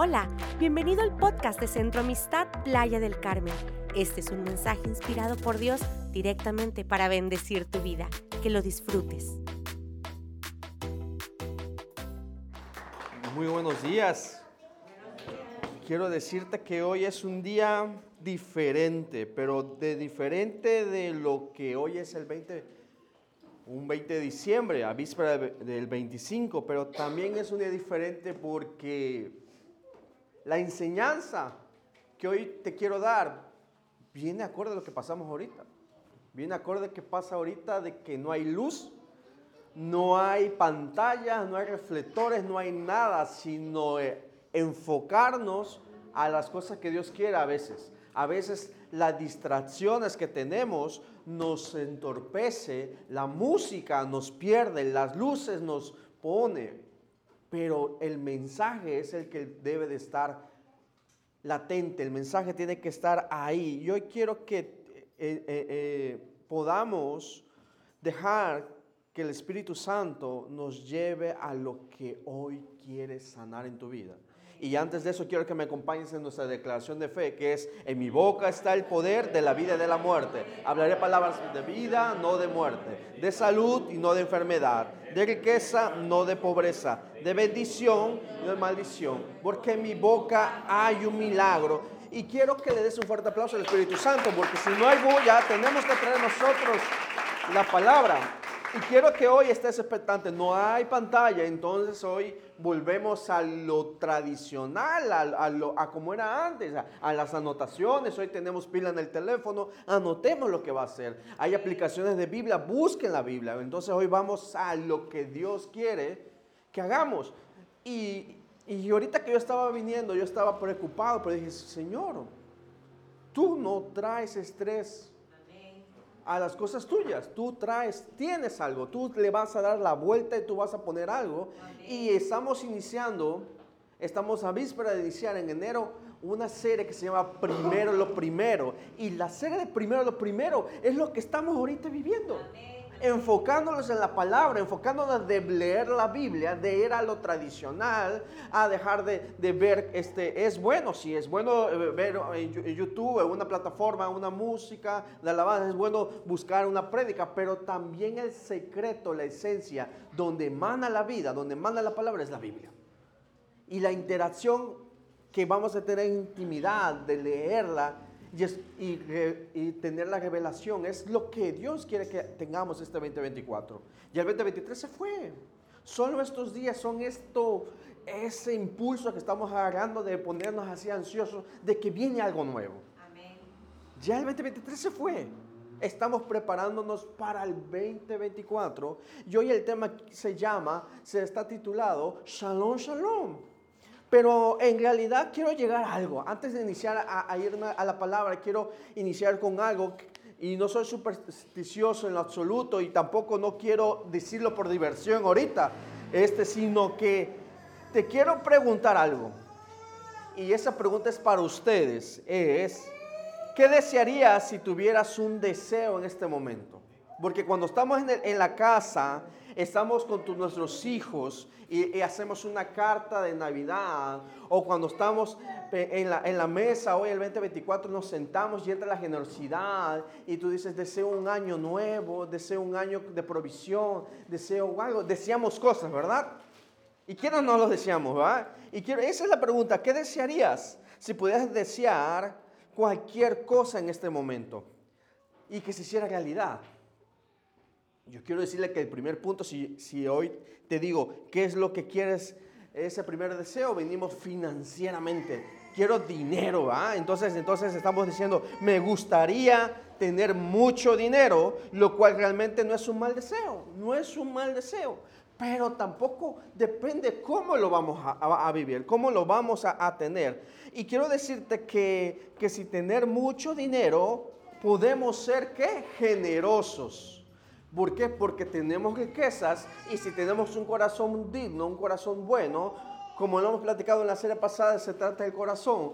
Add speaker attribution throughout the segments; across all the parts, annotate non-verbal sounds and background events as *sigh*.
Speaker 1: Hola, bienvenido al podcast de Centro Amistad Playa del Carmen. Este es un mensaje inspirado por Dios directamente para bendecir tu vida. Que lo disfrutes.
Speaker 2: Muy buenos días. Quiero decirte que hoy es un día diferente, pero de diferente de lo que hoy es el 20, un 20 de diciembre, a víspera del 25, pero también es un día diferente porque la enseñanza que hoy te quiero dar viene acorde a lo que pasamos ahorita. Viene acorde a lo que pasa ahorita de que no hay luz, no hay pantallas, no hay reflectores, no hay nada, sino eh, enfocarnos a las cosas que Dios quiere a veces. A veces las distracciones que tenemos nos entorpece, la música nos pierde, las luces nos pone pero el mensaje es el que debe de estar latente, el mensaje tiene que estar ahí. Yo quiero que eh, eh, eh, podamos dejar que el Espíritu Santo nos lleve a lo que hoy quiere sanar en tu vida. Y antes de eso quiero que me acompañes en nuestra declaración de fe, que es, en mi boca está el poder de la vida y de la muerte. Hablaré palabras de vida, no de muerte, de salud y no de enfermedad, de riqueza, no de pobreza, de bendición, no de maldición, porque en mi boca hay un milagro. Y quiero que le des un fuerte aplauso al Espíritu Santo, porque si no hay bulla, tenemos que traer nosotros la palabra. Y quiero que hoy estés expectante. No hay pantalla, entonces hoy volvemos a lo tradicional, a, lo, a como era antes, a, las anotaciones. Hoy tenemos pila en el teléfono, anotemos lo que va a hacer. Hay aplicaciones de Biblia, busquen la Biblia. Entonces hoy vamos a lo que Dios quiere que hagamos. Y, y ahorita que yo estaba viniendo, yo estaba preocupado, pero dije, Señor, tú no traes estrés a las cosas tuyas. Tú traes, tienes algo, tú le vas a dar la vuelta y tú vas a poner algo. Y estamos iniciando, estamos a víspera de iniciar en enero una serie que se llama Primero lo Primero. Y la serie de Primero lo Primero es lo que estamos ahorita viviendo. Amén enfocándonos en la palabra, enfocándonos de leer la Biblia, de ir a lo tradicional, a dejar de, ver, este, es bueno, si es bueno eh, ver en YouTube, en una plataforma, una música de alabanza, es bueno buscar una prédica, pero también el secreto, la esencia, donde emana la vida, donde emana la palabra es la Biblia. Y la interacción que vamos a tener intimidad de leerla y, tener la revelación. Es lo que Dios quiere que tengamos este 2024. Y el 2023 se fue. Solo estos días son esto, ese impulso que estamos agarrando de ponernos así ansiosos de que viene algo nuevo. Ya el 2023 se fue. Estamos preparándonos para el 2024 y hoy el tema se llama, se está titulado Shalom Shalom. Pero en realidad quiero llegar a algo. Antes de iniciar a, ir a la palabra, quiero iniciar con algo. Y no soy supersticioso en lo absoluto y tampoco no quiero decirlo por diversión ahorita, este, sino que te quiero preguntar algo. Y esa pregunta es para ustedes. Es, ¿qué desearías si tuvieras un deseo en este momento? Porque cuando estamos en, en la casa, estamos con nuestros hijos y, hacemos una carta de Navidad, o cuando estamos en la, en la, mesa hoy el 2024 nos sentamos y entra la generosidad y tú dices, deseo un año nuevo, deseo un año de provisión, deseo algo, deseamos cosas, ¿verdad? ¿Y quiénes no los deseamos, verdad? Y quiero, esa es la pregunta, ¿qué desearías si pudieras desear cualquier cosa en este momento y que se hiciera realidad? Yo quiero decirle que el primer punto, si, si hoy te digo, ¿qué es lo que quieres? Ese primer deseo, venimos financieramente. Quiero dinero, ¿ah? Entonces, entonces estamos diciendo, me gustaría tener mucho dinero, lo cual realmente no es un mal deseo, no es un mal deseo, pero tampoco depende cómo lo vamos a, vivir, cómo lo vamos a, a, tener. Y quiero decirte que, que si tener mucho dinero, podemos ser, ¿qué? Generosos. ¿Por qué? Porque tenemos riquezas y si tenemos un corazón digno, un corazón bueno, como lo hemos platicado en la serie pasada, se trata del corazón,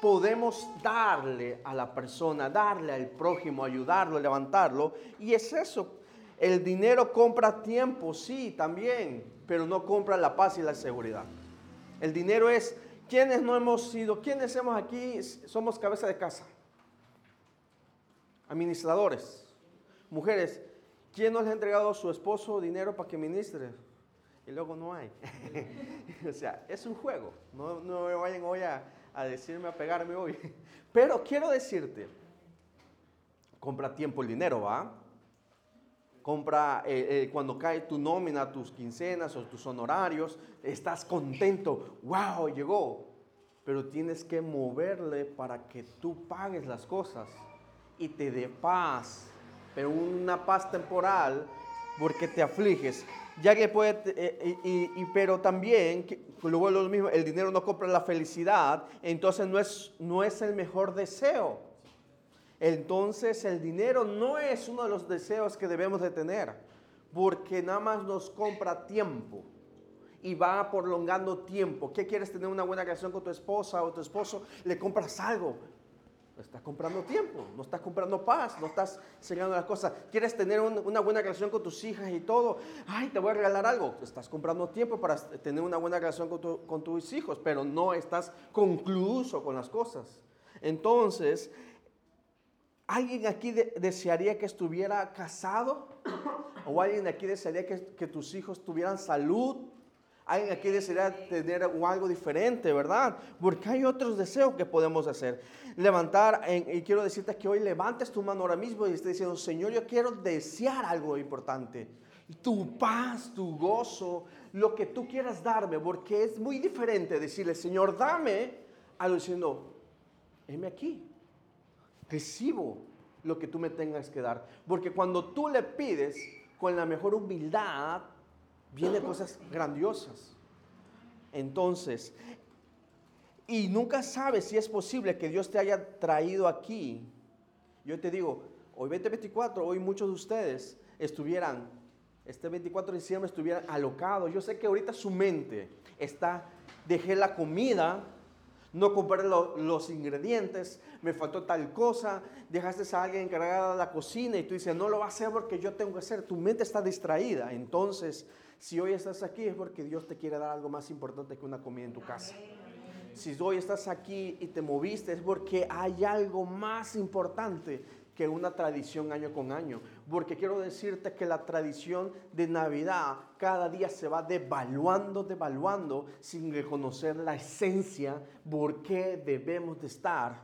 Speaker 2: podemos darle a la persona, darle al prójimo, ayudarlo, levantarlo. Y es eso. El dinero compra tiempo, sí, también, pero no compra la paz y la seguridad. El dinero es ¿Quiénes no hemos sido? ¿Quiénes hemos aquí? Somos cabeza de casa. Administradores. Mujeres, ¿quién nos ha entregado a su esposo dinero para que ministre? Y luego no hay. *laughs* o sea, es un juego. No, no vayan hoy a, a decirme, a pegarme hoy. *laughs* Pero quiero decirte, compra tiempo el dinero, ¿va? Compra eh, eh, cuando cae tu nómina, tus quincenas o tus honorarios, estás contento, wow, llegó. Pero tienes que moverle para que tú pagues las cosas y te dé paz, pero una paz temporal porque te afliges. Ya que puede, eh, y, pero también, luego lo mismo, el dinero no compra la felicidad, entonces no es, no es el mejor deseo. Entonces el dinero no es uno de los deseos que debemos de tener, porque nada más nos compra tiempo y va prolongando tiempo. ¿Qué quieres tener una buena relación con tu esposa o tu esposo? Le compras algo, Estás comprando tiempo, no estás comprando paz, no estás enseñando las cosas. Quieres tener una buena relación con tus hijas y todo. Ay, te voy a regalar algo. Estás comprando tiempo para tener una buena relación con, tus hijos, pero no estás concluso con las cosas. Entonces, ¿alguien aquí desearía que estuviera casado? ¿O alguien aquí desearía que, que tus hijos tuvieran salud? Alguien aquí desearía tener algo diferente, ¿verdad? Porque hay otros deseos que podemos hacer. Levantar, y quiero decirte que hoy levantes tu mano ahora mismo y estés diciendo, Señor, yo quiero desear algo importante. Tu paz, tu gozo, lo que tú quieras darme, porque es muy diferente decirle, Señor, dame, a diciendo, heme aquí, recibo lo que tú me tengas que dar. Porque cuando tú le pides con la mejor humildad, vienen cosas grandiosas. Entonces, y nunca sabes si es posible que Dios te haya traído aquí. Yo te digo, hoy 2024, hoy muchos de ustedes estuvieran, este 24 de diciembre estuvieran alocados. Yo sé que ahorita su mente está, dejé la comida, no compré los ingredientes, me faltó tal cosa, dejaste a alguien encargado de la cocina y tú dices, no lo va a hacer porque yo tengo que hacer. Tu mente está distraída. Entonces, si hoy estás aquí es porque Dios te quiere dar algo más importante que una comida en tu casa. Si hoy estás aquí y te moviste es porque hay algo más importante que una tradición año con año. Porque quiero decirte que la tradición de Navidad cada día se va devaluando, devaluando, sin reconocer la esencia por qué debemos de estar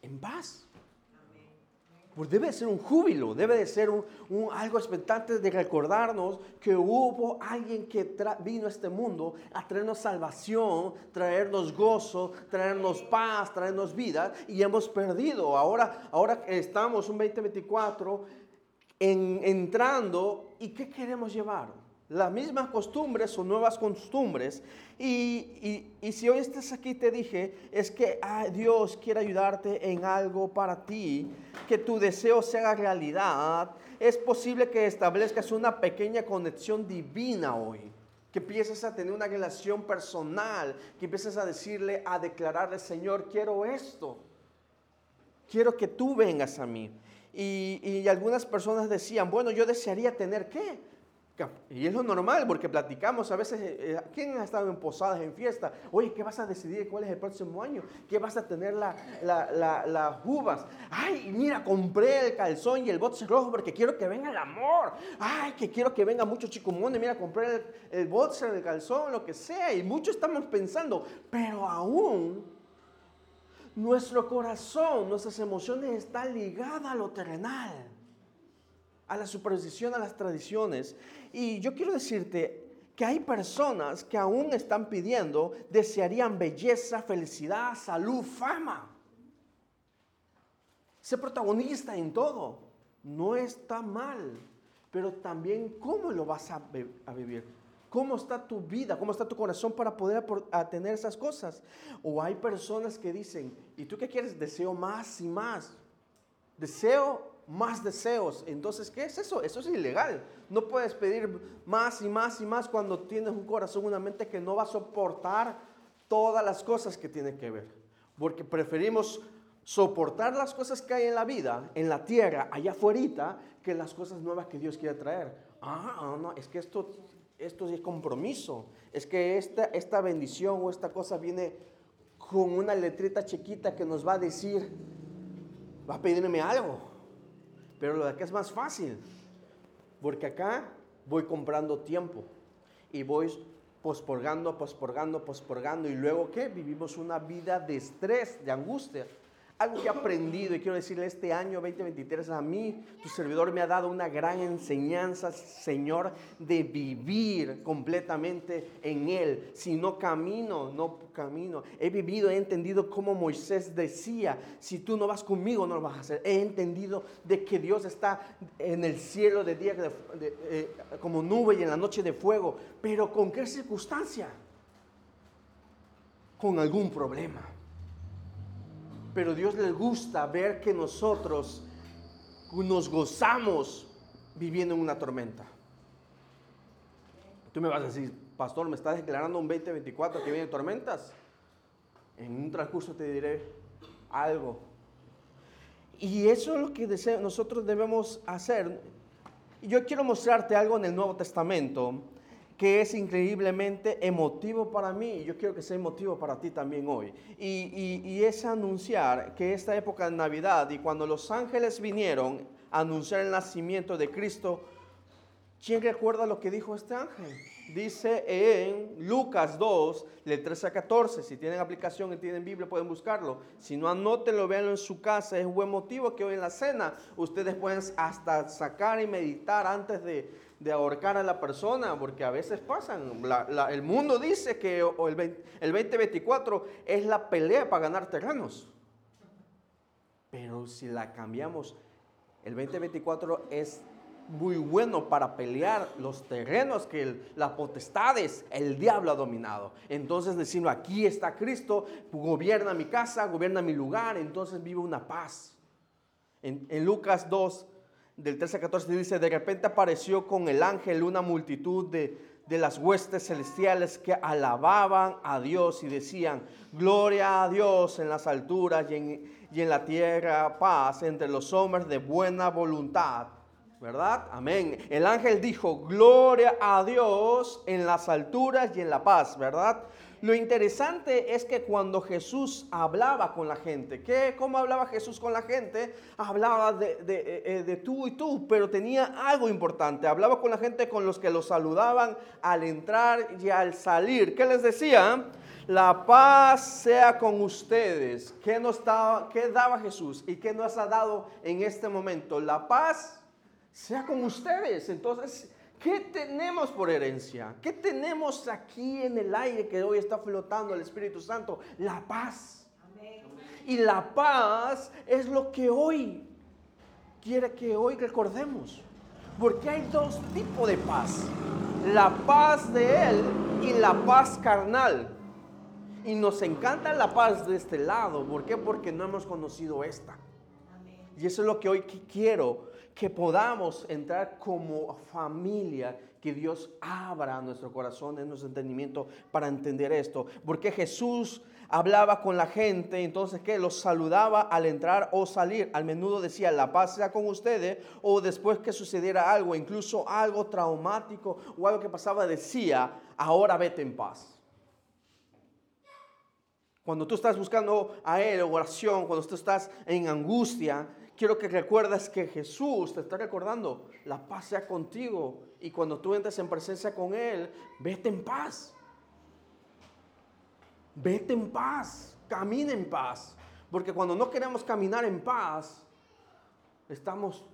Speaker 2: en paz. Pues debe ser un júbilo, debe de ser un, algo expectante de recordarnos que hubo alguien que vino a este mundo a traernos salvación, traernos gozo, traernos paz, traernos vida y hemos perdido. Ahora, ahora estamos un 2024 en, entrando y ¿qué queremos llevar? Las mismas costumbres o nuevas costumbres. Y, si hoy estás aquí, te dije, es que ah, Dios quiere ayudarte en algo para ti, que tu deseo sea realidad. Es posible que establezcas una pequeña conexión divina hoy. Que empieces a tener una relación personal, que empieces a decirle, a declararle, Señor, quiero esto. Quiero que tú vengas a mí. Y, y algunas personas decían, bueno, yo desearía tener qué? Y es lo normal, porque platicamos a veces, eh, eh, ¿quién ha estado en posadas, en fiesta? Oye, ¿qué vas a decidir cuál es el próximo año? ¿Qué vas a tener las la, uvas? Ay, mira, compré el calzón y el boxe rojo porque quiero que venga el amor. Ay, que quiero que venga mucho chicomones. Mira, compré el, el boxer, el calzón, lo que sea. Y muchos estamos pensando, pero aún nuestro corazón, nuestras emociones están ligadas a lo terrenal a la superstición, a las tradiciones. Y yo quiero decirte que hay personas que aún están pidiendo, desearían belleza, felicidad, salud, fama. Ser protagonista en todo no está mal, pero también cómo lo vas a, vivir. ¿Cómo está tu vida? ¿Cómo está tu corazón para poder tener esas cosas? O hay personas que dicen, ¿y tú qué quieres? Deseo más y más. Deseo más deseos. Entonces, ¿qué es eso? Eso es ilegal. No puedes pedir más y más y más cuando tienes un corazón, una mente que no va a soportar todas las cosas que tiene que ver. Porque preferimos soportar las cosas que hay en la vida, en la tierra, allá afuera, que las cosas nuevas que Dios quiere traer. Ah, no, es que esto, esto es compromiso. Es que esta, esta bendición o esta cosa viene con una letrita chiquita que nos va a decir, va a pedirme algo. Pero lo de acá es más fácil, porque acá voy comprando tiempo y voy posporgando, posporgando, posporgando. Y luego, ¿qué? Vivimos una vida de estrés, de angustia. Algo que he aprendido y quiero decirle este año 2023 a mí, tu servidor me ha dado una gran enseñanza, Señor, de vivir completamente en Él. Si no camino, no camino. He vivido, he entendido como Moisés decía, si tú no vas conmigo, no lo vas a hacer. He entendido de que Dios está en el cielo de día eh, como nube y en la noche de fuego. Pero ¿con qué circunstancia? Con algún problema pero Dios le gusta ver que nosotros nos gozamos viviendo en una tormenta. Tú me vas a decir, pastor, me estás declarando un 2024 que viene tormentas. En un transcurso te diré algo. Y eso es lo que nosotros debemos hacer. Yo quiero mostrarte algo en el Nuevo Testamento que es increíblemente emotivo para mí y yo quiero que sea emotivo para ti también hoy. Y, es anunciar que esta época de Navidad y cuando los ángeles vinieron a anunciar el nacimiento de Cristo, ¿quién recuerda lo que dijo este ángel? Dice en Lucas 2, del 13 a 14, si tienen aplicación y tienen Biblia pueden buscarlo. Si no, anótenlo, véanlo en su casa. Es un buen motivo que hoy en la cena ustedes pueden hasta sacar y meditar antes de, de ahorcar a la persona, porque a veces pasan. el mundo dice que el, el 2024 es la pelea para ganar terrenos. Pero si la cambiamos, el 2024 es muy bueno para pelear los terrenos que las potestades, el diablo ha dominado. Entonces decimos, aquí está Cristo, gobierna mi casa, gobierna mi lugar, entonces vive una paz. En, en Lucas 2, del 13 a 14 dice, de repente apareció con el ángel una multitud de, de las huestes celestiales que alababan a Dios y decían, gloria a Dios en las alturas y en, y en la tierra paz entre los hombres de buena voluntad. ¿Verdad? Amén. El ángel dijo, gloria a Dios en las alturas y en la paz, ¿verdad? Lo interesante es que cuando Jesús hablaba con la gente, ¿qué? ¿cómo hablaba Jesús con la gente? Hablaba de, eh, tú y tú, pero tenía algo importante. Hablaba con la gente con los que lo saludaban al entrar y al salir. ¿Qué les decía? La paz sea con ustedes. ¿Qué, nos ¿Qué daba Jesús y qué nos ha dado en este momento? La paz sea con ustedes. Entonces, ¿Qué tenemos por herencia? ¿Qué tenemos aquí en el aire que hoy está flotando el Espíritu Santo? La paz. Y la paz es lo que hoy quiere que hoy recordemos. Porque hay dos tipos de paz. La paz de Él y la paz carnal. Y nos encanta la paz de este lado. ¿Por qué? Porque no hemos conocido esta. Y eso es lo que hoy quiero que podamos entrar como familia, que Dios abra nuestro corazón, en nuestro entendimiento para entender esto. Porque Jesús hablaba con la gente, entonces que los saludaba al entrar o salir. Al menudo decía, la paz sea con ustedes, o después que sucediera algo, incluso algo traumático o algo que pasaba, decía, ahora vete en paz. Cuando tú estás buscando a Él, oración, cuando tú estás en angustia, quiero que recuerdes que Jesús te está recordando, la paz sea contigo. Y cuando tú entres en presencia con Él, vete en paz. Vete en paz, camina en paz. Porque cuando no queremos caminar en paz, estamos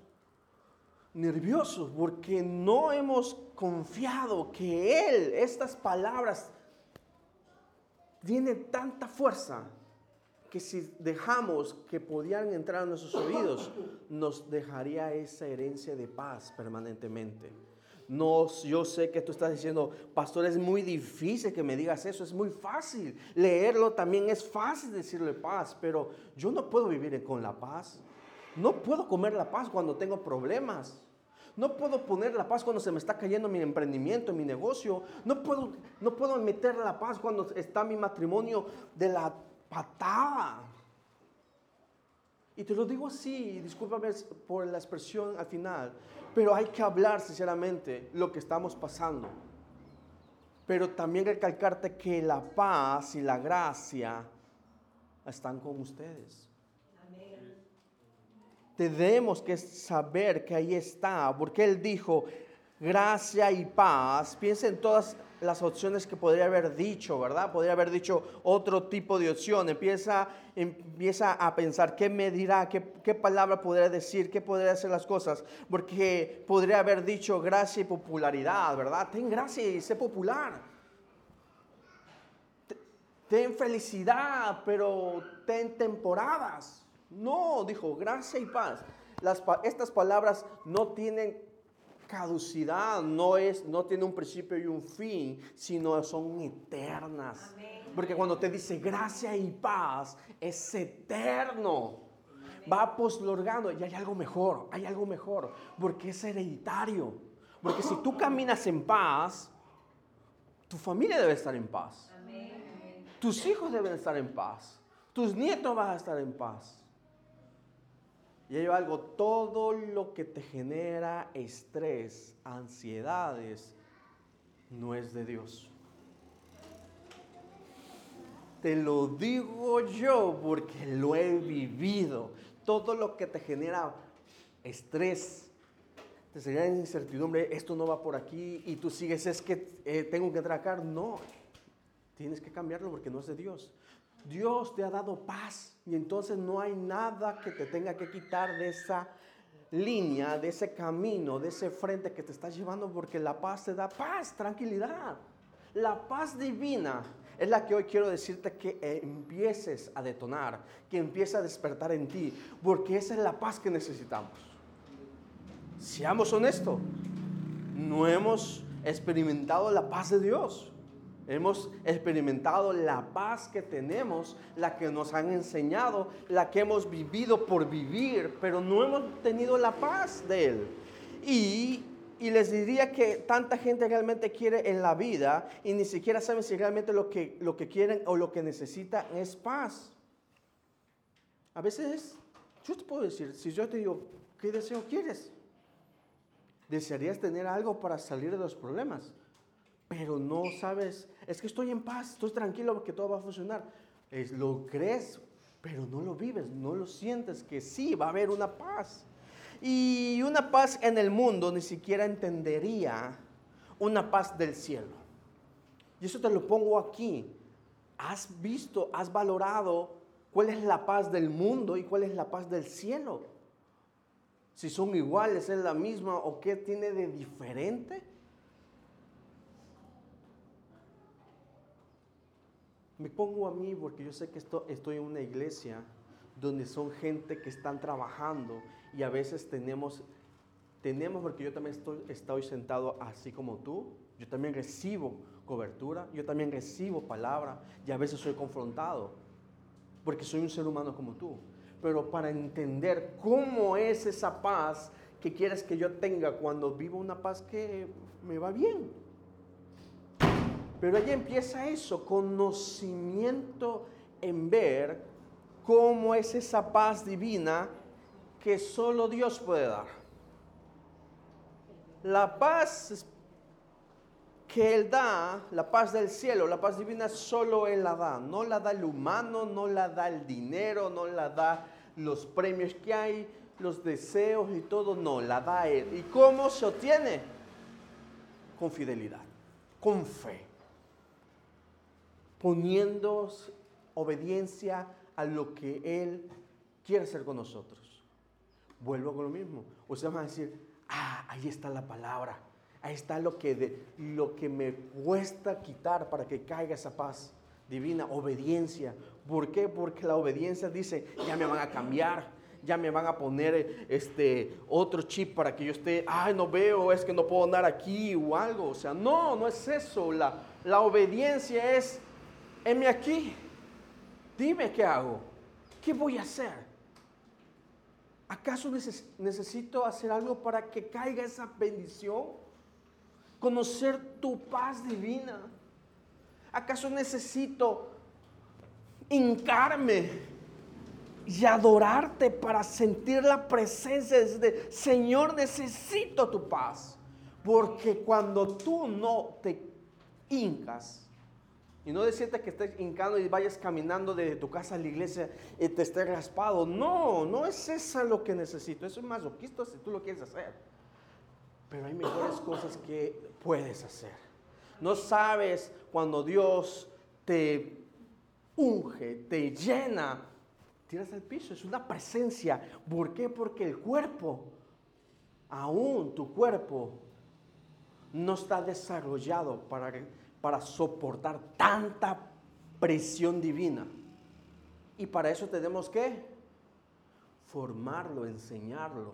Speaker 2: nerviosos porque no hemos confiado que Él, estas palabras, tienen tanta fuerza que si dejamos que podían entrar a nuestros oídos, nos dejaría esa herencia de paz permanentemente. No, yo sé que tú estás diciendo, pastor, es muy difícil que me digas eso, es muy fácil. Leerlo también es fácil decirle paz, pero yo no puedo vivir con la paz. No puedo comer la paz cuando tengo problemas. No puedo poner la paz cuando se me está cayendo mi emprendimiento, mi negocio. No puedo, no puedo meter la paz cuando está mi matrimonio de la patada. Y te lo digo así, discúlpame por la expresión al final, pero hay que hablar sinceramente lo que estamos pasando. Pero también recalcarte que la paz y la gracia están con ustedes. Tenemos que saber que ahí está, porque Él dijo, gracia y paz. Piensa en todas las opciones que podría haber dicho, ¿verdad? Podría haber dicho otro tipo de opción. Empieza, empieza a pensar qué me dirá, qué, qué palabra podría decir, qué podría hacer las cosas. Porque podría haber dicho gracia y popularidad, ¿verdad? Ten gracia y sé popular. Ten felicidad, pero ten temporadas. No, dijo, gracia y paz. Estas palabras no tienen caducidad, no, es, no tiene un principio y un fin, sino son eternas. Porque cuando te dice gracia y paz, es eterno. Va poslorgando y hay algo mejor, hay algo mejor, porque es hereditario. Porque si tú caminas en paz, tu familia debe estar en paz. Tus hijos deben estar en paz. Tus nietos van a estar en paz. Y hay algo, todo lo que te genera estrés, ansiedades, no es de Dios. Te lo digo yo porque lo he vivido. Todo lo que te genera estrés, te genera incertidumbre, esto no va por aquí y tú sigues, es que eh, tengo que tracar. No, tienes que cambiarlo porque no es de Dios. Dios te ha dado paz y entonces no hay nada que te tenga que quitar de esa línea, de ese camino, de ese frente que te está llevando porque la paz te da paz, tranquilidad. La paz divina es la que hoy quiero decirte que empieces a detonar, que empiece a despertar en ti, porque esa es la paz que necesitamos. Seamos honestos, no hemos experimentado la paz de Dios. Hemos experimentado la paz que tenemos, la que nos han enseñado, la que hemos vivido por vivir, pero no hemos tenido la paz de Él. Y, les diría que tanta gente realmente quiere en la vida y ni siquiera saben si realmente lo que, lo que quieren o lo que necesitan es paz. A veces, yo te puedo decir, si yo te digo, ¿qué deseo quieres? ¿Desearías tener algo para salir de los problemas? Pero no sabes, es que estoy en paz, estoy tranquilo porque todo va a funcionar. Es, lo crees, pero no lo vives, no lo sientes que sí, va a haber una paz. Y una paz en el mundo ni siquiera entendería una paz del cielo. Y eso te lo pongo aquí. ¿Has visto, has valorado cuál es la paz del mundo y cuál es la paz del cielo? Si son iguales, es la misma o qué tiene de diferente. Me pongo a mí porque yo sé que estoy en una iglesia donde son gente que están trabajando y a veces tenemos, tenemos porque yo también estoy, estoy sentado así como tú, yo también recibo cobertura, yo también recibo palabra y a veces soy confrontado porque soy un ser humano como tú. Pero para entender cómo es esa paz que quieres que yo tenga cuando vivo una paz que me va bien, pero allí empieza eso, conocimiento en ver cómo es esa paz divina que solo Dios puede dar. La paz que Él da, la paz del cielo, la paz divina, solo Él la da. No la da el humano, no la da el dinero, no la da los premios que hay, los deseos y todo, no, la da Él. ¿Y cómo se obtiene? Con fidelidad, con fe poniendo obediencia a lo que Él quiere hacer con nosotros. Vuelvo con lo mismo. Ustedes van a decir, ah, ahí está la palabra. Ahí está lo que, de, lo que me cuesta quitar para que caiga esa paz divina, obediencia. ¿Por qué? Porque la obediencia dice, ya me van a cambiar, ya me van a poner este otro chip para que yo esté, ay, no veo, es que no puedo andar aquí o algo. O sea, no, no es eso. La, la obediencia es heme aquí, dime qué hago, qué voy a hacer. ¿Acaso necesito hacer algo para que caiga esa bendición? Conocer tu paz divina. ¿Acaso necesito hincarme y adorarte para sentir la presencia de Señor, necesito tu paz? Porque cuando tú no te hincas, Y no decirte que estés hincando y vayas caminando de tu casa a la iglesia y te estés raspado. No, no es eso lo que necesito. Eso es masoquista si tú lo quieres hacer. Pero hay mejores *coughs* cosas que puedes hacer. No sabes cuando Dios te unge, te llena, tiras al piso. Es una presencia. ¿Por qué? Porque el cuerpo, aún tu cuerpo, no está desarrollado para para soportar tanta presión divina. Y para eso tenemos que formarlo, enseñarlo.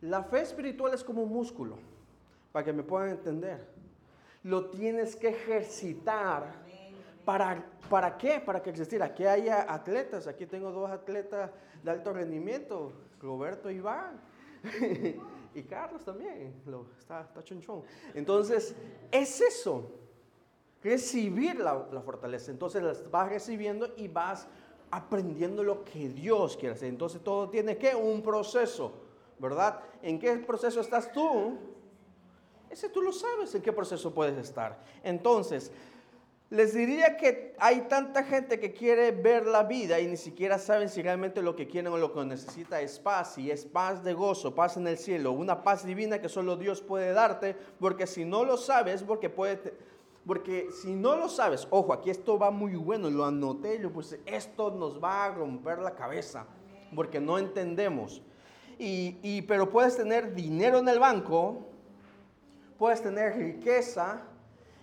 Speaker 2: La fe espiritual es como un músculo, para que me puedan entender. Lo tienes que ejercitar. ¿Para, ¿Para qué? Para que existiera. Aquí haya atletas. Aquí tengo dos atletas de alto rendimiento, Roberto y Iván. *laughs* Carlos también, lo, está, está chonchón. Entonces, es eso, recibir la, fortaleza. Entonces vas recibiendo y vas aprendiendo lo que Dios quiere hacer. Entonces todo tiene que un proceso, ¿verdad? ¿En qué proceso estás tú? Ese tú lo sabes en qué proceso puedes estar. Entonces, les diría que hay tanta gente que quiere ver la vida y ni siquiera saben si realmente lo que quieren o lo que necesita es paz, y es paz de gozo, paz en el cielo, una paz divina que solo Dios puede darte, porque si no lo sabes, porque puede, porque si no lo sabes, ojo, aquí esto va muy bueno, lo anoté, yo pues esto nos va a romper la cabeza, porque no entendemos. Y, y, pero puedes tener dinero en el banco, puedes tener riqueza,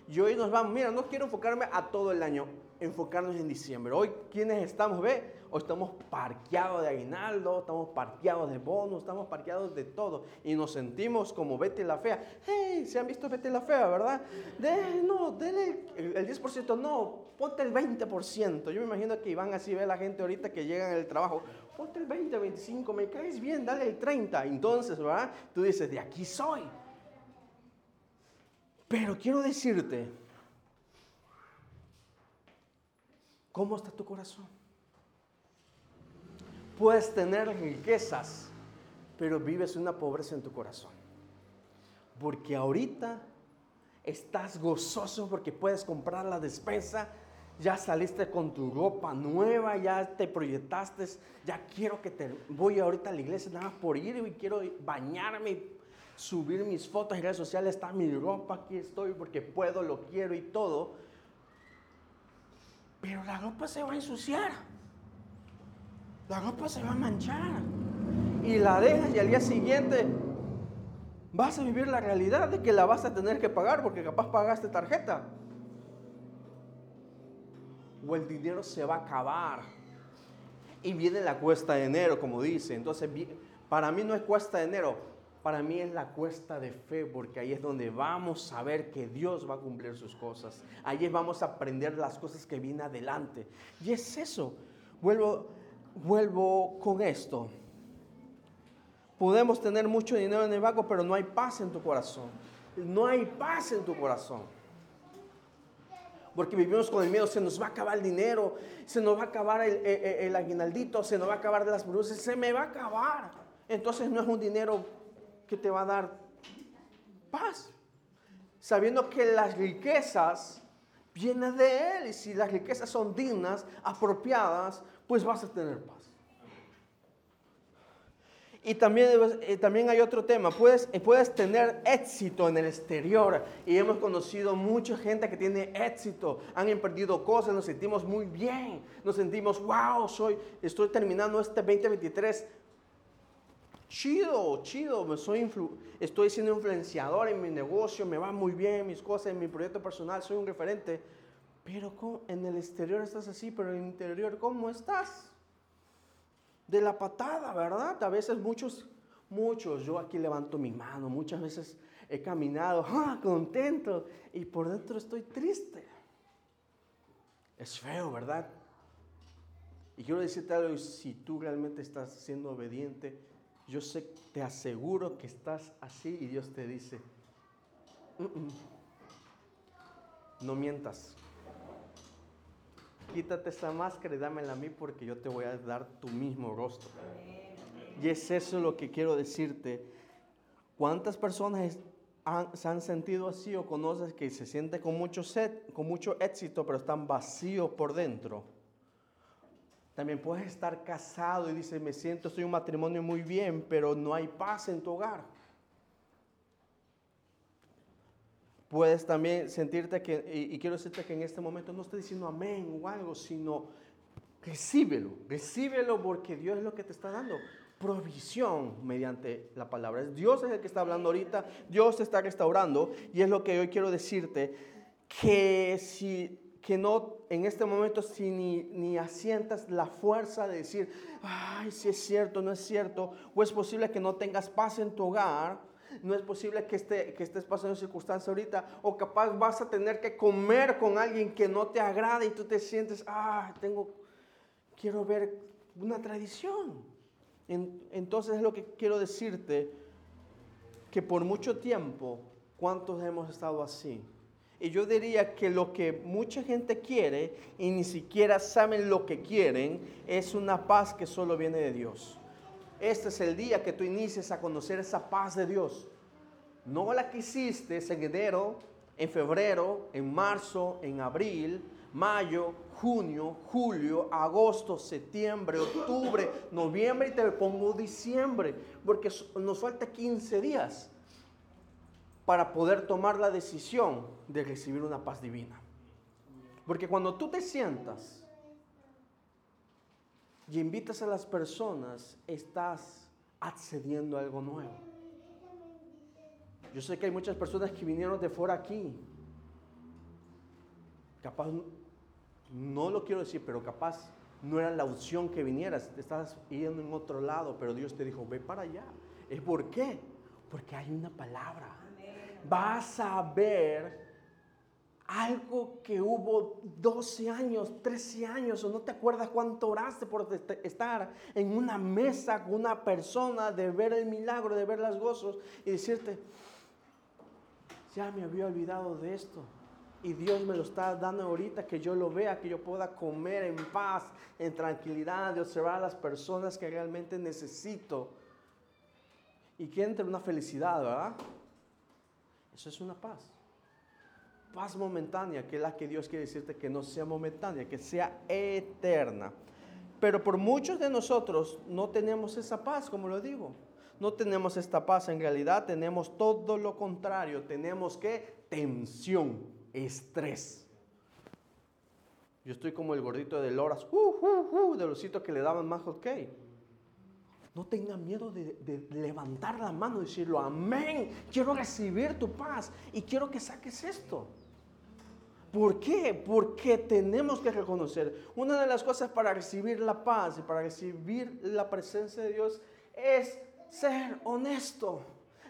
Speaker 2: y hoy nos vamos, mira, no quiero enfocarme a todo el año, enfocarnos en diciembre. Hoy, ¿quiénes estamos? Ve, hoy estamos parqueados de aguinaldo, estamos parqueados de bonos, estamos parqueados de todo. Y nos sentimos como Betty la Fea. Hey, ¿se han visto Betty la Fea, verdad? De, no, denle el, el 10%, no, ponte el 20%. Yo me imagino que van así, ve la gente ahorita que llegan al trabajo. Ponte el 20, 25, me caes bien, dale el 30. Entonces, ¿verdad? Tú dices, de aquí soy. Pero quiero decirte, ¿cómo está tu corazón? Puedes tener riquezas, pero vives una pobreza en tu corazón. Porque ahorita estás gozoso porque puedes comprar la despensa, ya saliste con tu ropa nueva, ya te proyectaste, ya quiero que te voy ahorita a la iglesia nada más por ir y quiero bañarme subir mis fotos en redes sociales, está mi ropa, aquí estoy porque puedo, lo quiero y todo. Pero la ropa se va a ensuciar. La ropa se va a manchar. Y la dejas y al día siguiente vas a vivir la realidad de que la vas a tener que pagar porque capaz pagaste tarjeta. O el dinero se va a acabar. Y viene la cuesta de enero, como dice. Entonces, para mí no es cuesta de enero, para mí es la cuesta de fe, porque ahí es donde vamos a ver que Dios va a cumplir sus cosas. Ahí vamos a aprender las cosas que vienen adelante. Y es eso. Vuelvo, vuelvo con esto. Podemos tener mucho dinero en el banco, pero no hay paz en tu corazón. No hay paz en tu corazón. Porque vivimos con el miedo, se nos va a acabar el dinero, se nos va a acabar el, aguinaldito, se nos va a acabar las bruces, se me va a acabar. Entonces no es un dinero que te va a dar paz. Sabiendo que las riquezas vienen de Él y si las riquezas son dignas, apropiadas, pues vas a tener paz. Y también, eh, también hay otro tema, puedes, eh, puedes tener éxito en el exterior. Y hemos conocido mucha gente que tiene éxito, han emprendido cosas, nos sentimos muy bien, nos sentimos, wow, soy, estoy terminando este 2023 chido, chido, me soy estoy siendo influenciador en mi negocio, me va muy bien, mis cosas, en mi proyecto personal, soy un referente. Pero en el exterior estás así, pero en el interior, ¿cómo estás? De la patada, ¿verdad? A veces muchos, muchos, yo aquí levanto mi mano, muchas veces he caminado, *laughs* ¡ah, contento! Y por dentro estoy triste. Es feo, ¿verdad? Y quiero decirte algo, si tú realmente estás siendo obediente, yo sé, te aseguro que estás así y Dios te dice, no mientas. Quítate esa máscara y dámela a mí porque yo te voy a dar tu mismo rostro. Y es eso lo que quiero decirte. ¿Cuántas personas se han sentido así o conoces que se siente con mucho, set, con mucho éxito, pero están vacíos por dentro. También puedes estar casado y dices, me siento, estoy un matrimonio muy bien, pero no hay paz en tu hogar. Puedes también sentirte que, y, quiero decirte que en este momento no estoy diciendo amén o algo, sino recíbelo, recíbelo porque Dios es lo que te está dando provisión mediante la palabra. Dios es el que está hablando ahorita, Dios te está restaurando y es lo que hoy quiero decirte, que si que no en este momento si ni, ni asientas la fuerza de decir, ay, si es cierto, no es cierto, o es posible que no tengas paz en tu hogar, no es posible que, esté, que estés pasando circunstancia ahorita, o capaz vas a tener que comer con alguien que no te agrada y tú te sientes, ah, tengo, quiero ver una tradición entonces es lo que quiero decirte, que por mucho tiempo, ¿cuántos hemos estado así? Y yo diría que lo que mucha gente quiere y ni siquiera saben lo que quieren es una paz que solo viene de Dios. Este es el día que tú inicies a conocer esa paz de Dios. No la que hiciste en enero, en febrero, en marzo, en abril, mayo, junio, julio, agosto, septiembre, octubre, noviembre y te pongo diciembre, porque nos falta 15 días para poder tomar la decisión de recibir una paz divina. Porque cuando tú te sientas y invitas a las personas, estás accediendo a algo nuevo. Yo sé que hay muchas personas que vinieron de fuera aquí. Capaz no lo quiero decir, pero capaz no era la opción que vinieras, te estabas yendo en otro lado, pero Dios te dijo, ve para allá. ¿Es por qué? Porque hay una palabra. Vas a ver algo que hubo 12 años, 13 años, o no te acuerdas cuánto oraste por estar en una mesa con una persona, de ver el milagro, de ver las gozos y decirte, ya me había olvidado de esto y Dios me lo está dando ahorita, que yo lo vea, que yo pueda comer en paz, en tranquilidad, de observar a las personas que realmente necesito. Y que entre una felicidad, ¿verdad? Eso es una paz. Paz momentánea, que es la que Dios quiere decirte que no sea momentánea, que sea eterna. Pero por muchos de nosotros no tenemos esa paz, como lo digo. No tenemos esta paz, en realidad tenemos todo lo contrario, tenemos que tensión estrés. Yo estoy como el gordito de Loras, uh, uh, uh, de los que le daban más ok. No tenga miedo de, de, levantar la mano y decirlo, amén, quiero recibir tu paz y quiero que saques esto. ¿Por qué? Porque tenemos que reconocer, una de las cosas para recibir la paz y para recibir la presencia de Dios es ser honesto.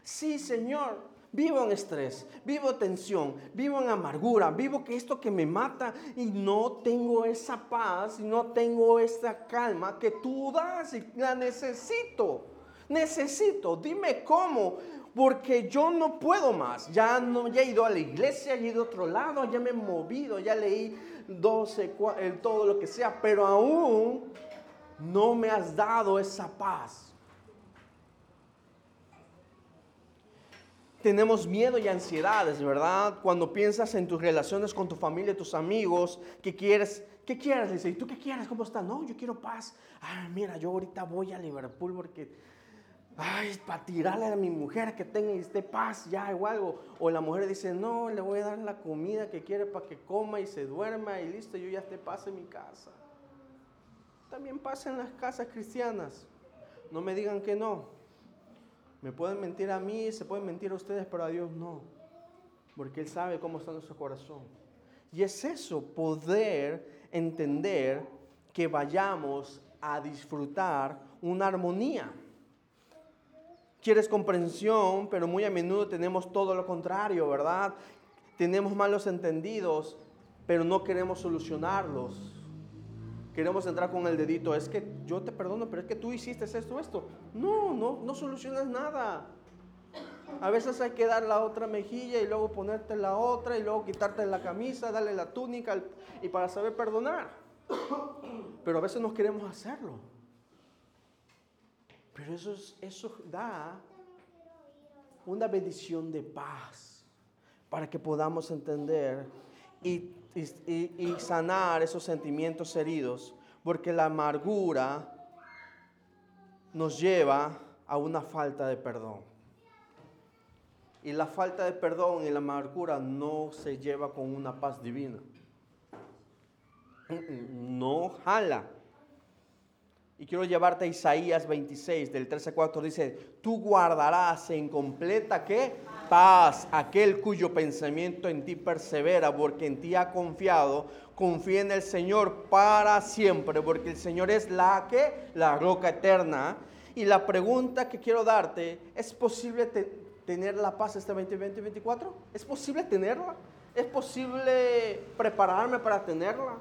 Speaker 2: Sí, Señor, Vivo en estrés, vivo tensión, vivo en amargura, vivo que esto que me mata y no tengo esa paz y no tengo esa calma que tú das y la necesito. Necesito, dime cómo, porque yo no puedo más. Ya no ya he ido a la iglesia, he ido a otro lado, ya me he movido, ya leí 12, todo lo que sea, pero aún no me has dado esa paz. Tenemos miedo y ansiedades, ¿verdad? Cuando piensas en tus relaciones con tu familia, tus amigos, ¿qué quieres? ¿Qué quieres? Dice, ¿y tú qué quieres? ¿Cómo estás? No, yo quiero paz. Ay, mira, yo ahorita voy a Liverpool porque, ay, para tirarle a mi mujer que tenga esté paz ya o algo. O la mujer dice, no, le voy a dar la comida que quiere para que coma y se duerma y listo, yo ya esté paz en mi casa. También pasa en las casas cristianas. No me digan que no. Me pueden mentir a mí, se pueden mentir a ustedes, pero a Dios no. Porque Él sabe cómo está nuestro corazón. Y es eso, poder entender que vayamos a disfrutar una armonía. Quieres comprensión, pero muy a menudo tenemos todo lo contrario, ¿verdad? Tenemos malos entendidos, pero no queremos solucionarlos queremos entrar con el dedito, es que yo te perdono, pero es que tú hiciste esto, esto. No, no, no solucionas nada. A veces hay que dar la otra mejilla y luego ponerte la otra y luego quitarte la camisa, darle la túnica y para saber perdonar. Pero a veces no queremos hacerlo. Pero eso, eso da una bendición de paz para que podamos entender y, y sanar esos sentimientos heridos, porque la amargura nos lleva a una falta de perdón. Y la falta de perdón y la amargura no se lleva con una paz divina. No jala. Y quiero llevarte a Isaías 26, del 13 4, dice, tú guardarás en completa qué? Paz, aquel cuyo pensamiento en ti persevera, porque en ti ha confiado, confía en el Señor para siempre, porque el Señor es la que, la roca eterna. Y la pregunta que quiero darte, ¿es posible tener la paz este 2020-2024? ¿Es posible tenerla? ¿Es posible prepararme para tenerla?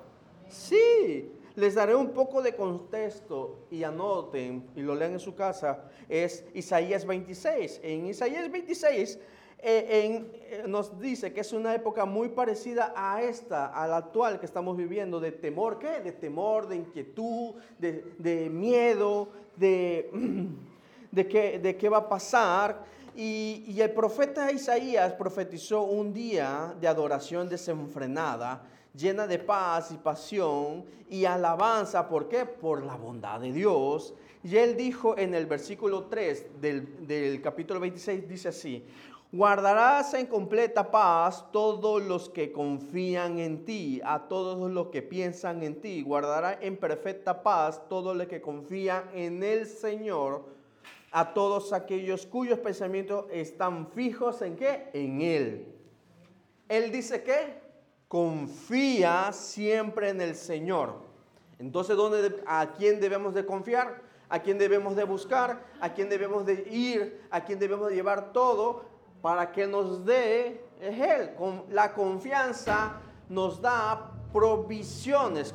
Speaker 2: Sí, les daré un poco de contexto y anoten y lo lean en su casa. Es Isaías 26. En Isaías 26 eh, eh, nos dice que es una época muy parecida a esta, a la actual que estamos viviendo, de temor, ¿qué? De temor, de inquietud, de, miedo, *clears throat* de, qué, va a pasar. Y, el profeta Isaías profetizó un día de adoración desenfrenada llena de paz y pasión y alabanza. ¿Por qué? Por la bondad de Dios. Y él dijo en el versículo 3 del, capítulo 26, dice así, guardarás en completa paz todos los que confían en ti, a todos los que piensan en ti. Guardará en perfecta paz todos los que confían en el Señor, a todos aquellos cuyos pensamientos están fijos en qué? En Él. Él dice que confía siempre en el Señor. Entonces, ¿dónde, ¿a quién debemos de confiar? ¿A quién debemos de buscar? ¿A quién debemos de ir? ¿A quién debemos de llevar todo para que nos dé? Es Él. La confianza nos da provisiones.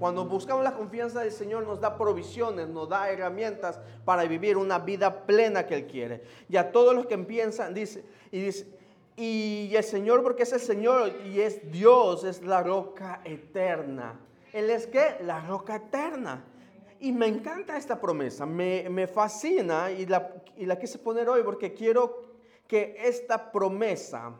Speaker 2: Cuando buscamos la confianza del Señor nos da provisiones, nos da herramientas para vivir una vida plena que Él quiere. Y a todos los que piensan, dice, y dice, y el Señor, porque es el Señor y es Dios, es la roca eterna. Él es que la roca eterna. Y me encanta esta promesa, me, fascina y la, y la quise poner hoy porque quiero que esta promesa,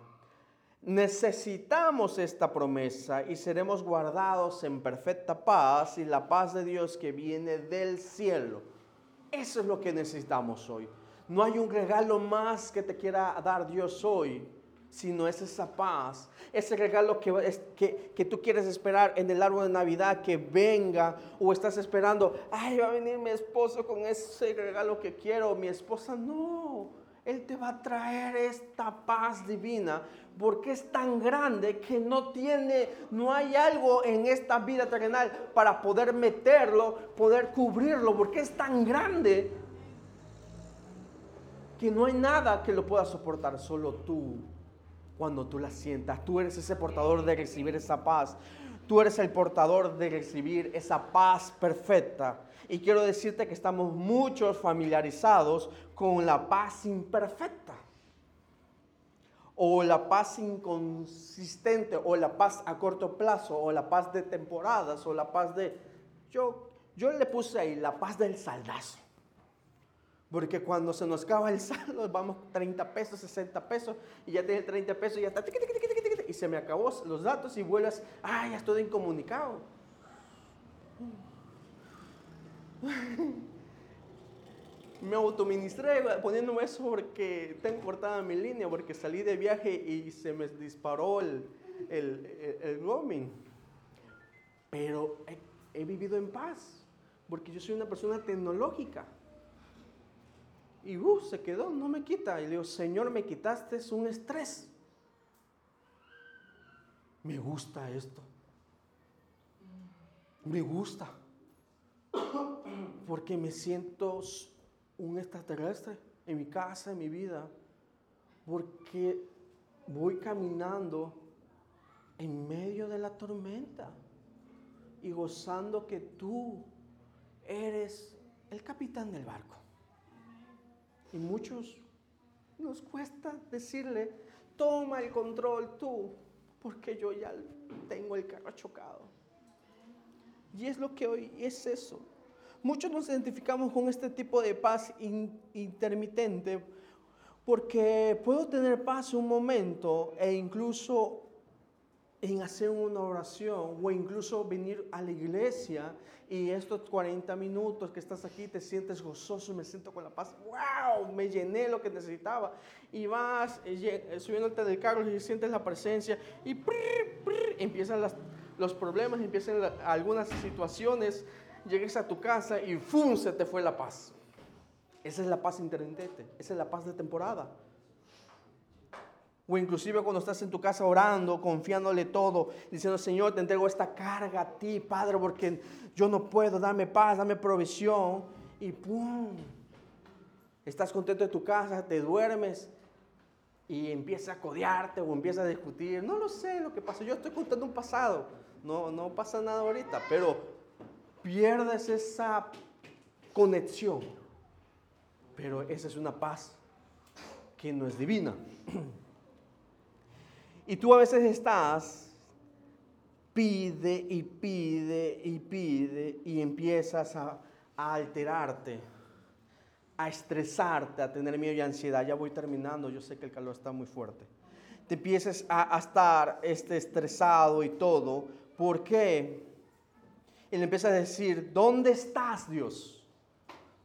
Speaker 2: necesitamos esta promesa y seremos guardados en perfecta paz y la paz de Dios que viene del cielo. Eso es lo que necesitamos hoy. No hay un regalo más que te quiera dar Dios hoy sino es esa paz, ese regalo que, que, que, tú quieres esperar en el árbol de Navidad que venga, o estás esperando, ay, va a venir mi esposo con ese regalo que quiero, mi esposa, no, Él te va a traer esta paz divina, porque es tan grande que no tiene, no hay algo en esta vida terrenal para poder meterlo, poder cubrirlo, porque es tan grande que no hay nada que lo pueda soportar, solo tú cuando tú la sientas. Tú eres ese portador de recibir esa paz. Tú eres el portador de recibir esa paz perfecta. Y quiero decirte que estamos muchos familiarizados con la paz imperfecta. O la paz inconsistente, o la paz a corto plazo, o la paz de temporadas, o la paz de... Yo, yo le puse ahí la paz del saldazo. Porque cuando se nos acaba el saldo, vamos 30 pesos, 60 pesos, y ya tienes 30 pesos y ya está, y se me acabó los datos y vuelves, ah, ya estoy incomunicado. *laughs* Me autoministré poniéndome eso porque tengo cortada mi línea, porque salí de viaje y se me disparó el, el, el, roaming. Pero he, vivido en paz, porque yo soy una persona tecnológica. Y uh, se quedó, no me quita. Y le digo, Señor, me quitaste un estrés. Me gusta esto. Me gusta. Porque me siento un extraterrestre en mi casa, en mi vida. Porque voy caminando en medio de la tormenta y gozando que tú eres el capitán del barco. Y muchos nos cuesta decirle, toma el control tú, porque yo ya tengo el carro chocado. Y es lo que hoy es eso. Muchos nos identificamos con este tipo de paz intermitente Porque puedo tener paz un momento e incluso en hacer una oración o incluso venir a la iglesia y estos 40 minutos que estás aquí te sientes gozoso, me siento con la paz, wow, me llené lo que necesitaba. Y vas eh, eh, subiéndote del carro y sientes la presencia y empiezan los problemas, empiezan algunas situaciones, llegues a tu casa y ¡fum! se te fue la paz. Esa es la paz intermitente, esa es la paz de temporada. O inclusive cuando estás en tu casa orando, confiándole todo, diciendo, Señor, te entrego esta carga a ti, Padre, porque yo no puedo, dame paz, dame provisión. Y ¡pum! Estás contento de tu casa, te duermes y empieza a codearte o empieza a discutir. No lo sé lo que pasa. Yo estoy contando un pasado. No, no pasa nada ahorita, pero pierdes esa conexión. Pero esa es una paz que no es divina. *clears throat* Y tú a veces estás, pide y pide y pide y empiezas a, alterarte, a estresarte, a tener miedo y ansiedad. Ya voy terminando, yo sé que el calor está muy fuerte. Te empiezas a, estar este, estresado y todo. ¿Por qué? Y le empiezas a decir, ¿dónde estás Dios?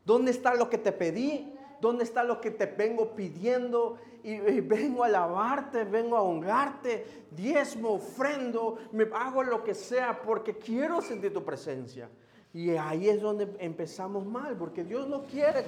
Speaker 2: ¿Dónde está lo que te pedí? ¿Dónde está lo que te vengo pidiendo? Y, vengo a alabarte, vengo a honrarte, diezmo, ofrendo, me hago lo que sea porque quiero sentir tu presencia. Y ahí es donde empezamos mal, porque Dios no quiere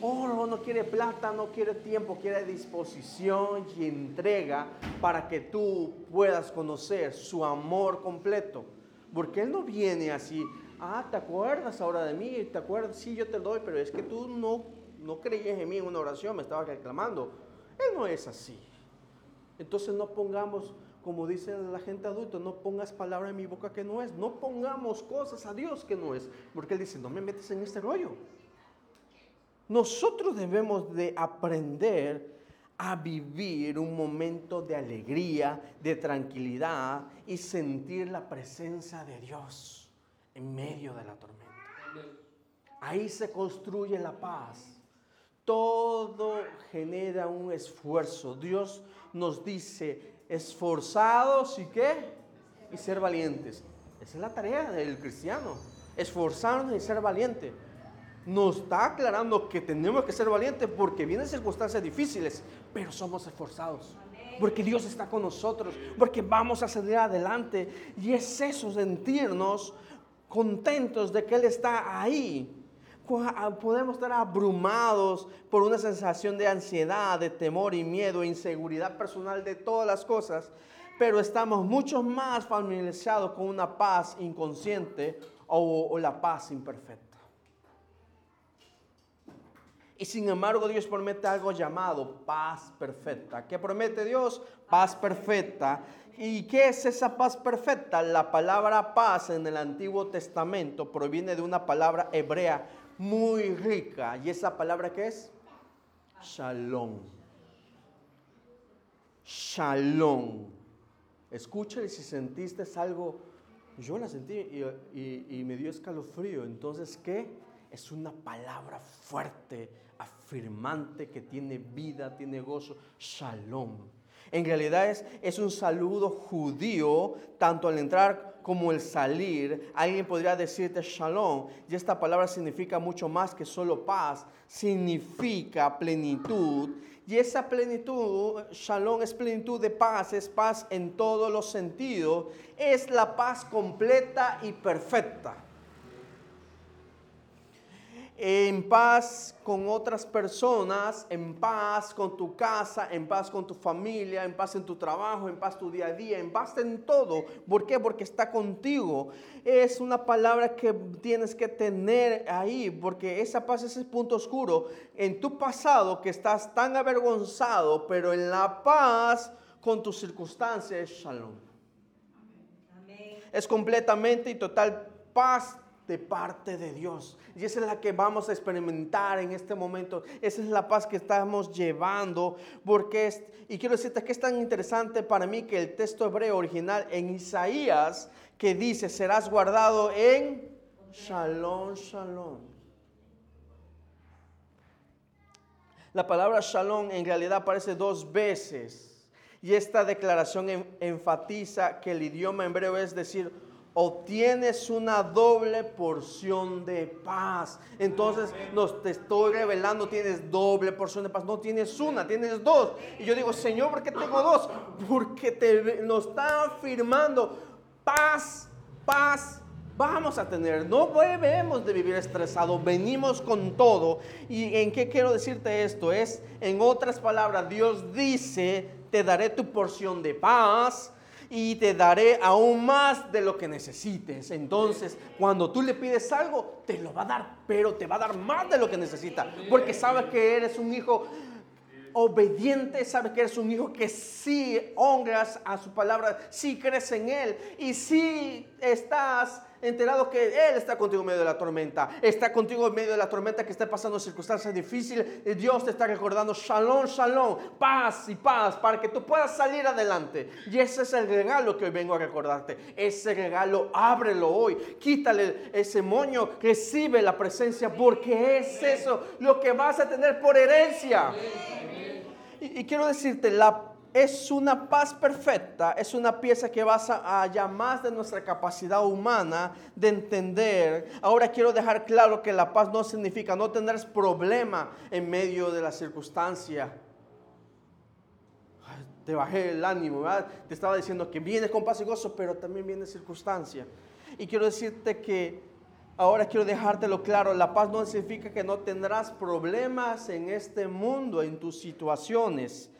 Speaker 2: oro, no quiere plata, no quiere tiempo, quiere disposición y entrega para que tú puedas conocer su amor completo. Porque Él no viene así, ah, ¿te acuerdas ahora de mí? ¿Te acuerdas? Sí, yo te doy, pero es que tú no no creías en mí en una oración, me estaba reclamando. Él no es así. Entonces no pongamos, como dice la gente adulta, no pongas palabra en mi boca que no es. No pongamos cosas a Dios que no es. Porque Él dice, no me metes en este rollo. Nosotros debemos de aprender a vivir un momento de alegría, de tranquilidad y sentir la presencia de Dios en medio de la tormenta. Ahí se construye la paz todo genera un esfuerzo. Dios nos dice, esforzados y qué? Y ser valientes. Esa es la tarea del cristiano, esforzarnos y ser valiente. Nos está aclarando que tenemos que ser valientes porque vienen circunstancias difíciles, pero somos esforzados. Porque Dios está con nosotros, porque vamos a salir adelante. Y es eso, sentirnos contentos de que Él está ahí Ah, podemos estar abrumados por una sensación de ansiedad, de temor y miedo, inseguridad personal de todas las cosas, pero estamos mucho más familiarizados con una paz inconsciente o, la paz imperfecta. Y sin embargo Dios promete algo llamado paz perfecta. ¿Qué promete Dios? Paz perfecta. ¿Y qué es esa paz perfecta? La palabra paz en el Antiguo Testamento proviene de una palabra hebrea muy rica. ¿Y esa palabra qué es? Shalom. Shalom. Escúchale si sentiste algo. Yo la sentí y, y me dio escalofrío. Entonces, ¿qué? Es una palabra fuerte, afirmante, que tiene vida, tiene gozo. Shalom. En realidad es, es un saludo judío, tanto al entrar como el salir. Alguien podría decirte shalom. Y esta palabra significa mucho más que solo paz. Significa plenitud. Y esa plenitud, shalom es plenitud de paz, es paz en todos los sentidos. Es la paz completa y perfecta en paz con otras personas, en paz con tu casa, en paz con tu familia, en paz en tu trabajo, en paz tu día a día, en paz en todo. ¿Por qué? Porque está contigo. Es una palabra que tienes que tener ahí, porque esa paz es el punto oscuro en tu pasado que estás tan avergonzado, pero en la paz con tus circunstancias es shalom. Es completamente y total paz de parte de Dios. Y esa es la que vamos a experimentar en este momento. Esa es la paz que estamos llevando. Porque es, y quiero decirte que es tan interesante para mí que el texto hebreo original en Isaías que dice, serás guardado en shalom, shalom. La palabra shalom en realidad aparece dos veces y esta declaración enfatiza que el idioma hebreo es decir, obtienes una doble porción de paz. Entonces nos te estoy revelando, tienes doble porción de paz. No tienes una, tienes dos. Y yo digo, Señor, ¿por qué tengo dos? Porque te, nos está afirmando paz, paz. Vamos a tener, no debemos de vivir estresados, venimos con todo. ¿Y en qué quiero decirte esto? Es, en otras palabras, Dios dice, te daré tu porción de paz, y te daré aún más de lo que necesites. Entonces, cuando tú le pides algo, te lo va a dar, pero te va a dar más de lo que necesita, porque sabes que eres un hijo obediente, sabes que eres un hijo que sí honras a su palabra, sí crees en él y sí estás enterado que Él está contigo en medio de la tormenta. Está contigo en medio de la tormenta que está pasando circunstancias difíciles. Dios te está recordando, shalom, shalom, paz y paz, para que tú puedas salir adelante. Y ese es el regalo que hoy vengo a recordarte. Ese regalo, ábrelo hoy. Quítale ese moño, recibe la presencia, porque es eso lo que vas a tener por herencia. Y, y quiero decirte, la es una paz perfecta, es una pieza que va allá más de nuestra capacidad humana de entender. Ahora quiero dejar claro que la paz no significa no tener problema en medio de la circunstancia. te bajé el ánimo, te estaba diciendo que viene con paz y gozo, pero también viene circunstancia. Y quiero decirte que ahora quiero dejártelo claro, la paz no significa que no tendrás problemas en este mundo, en tus situaciones.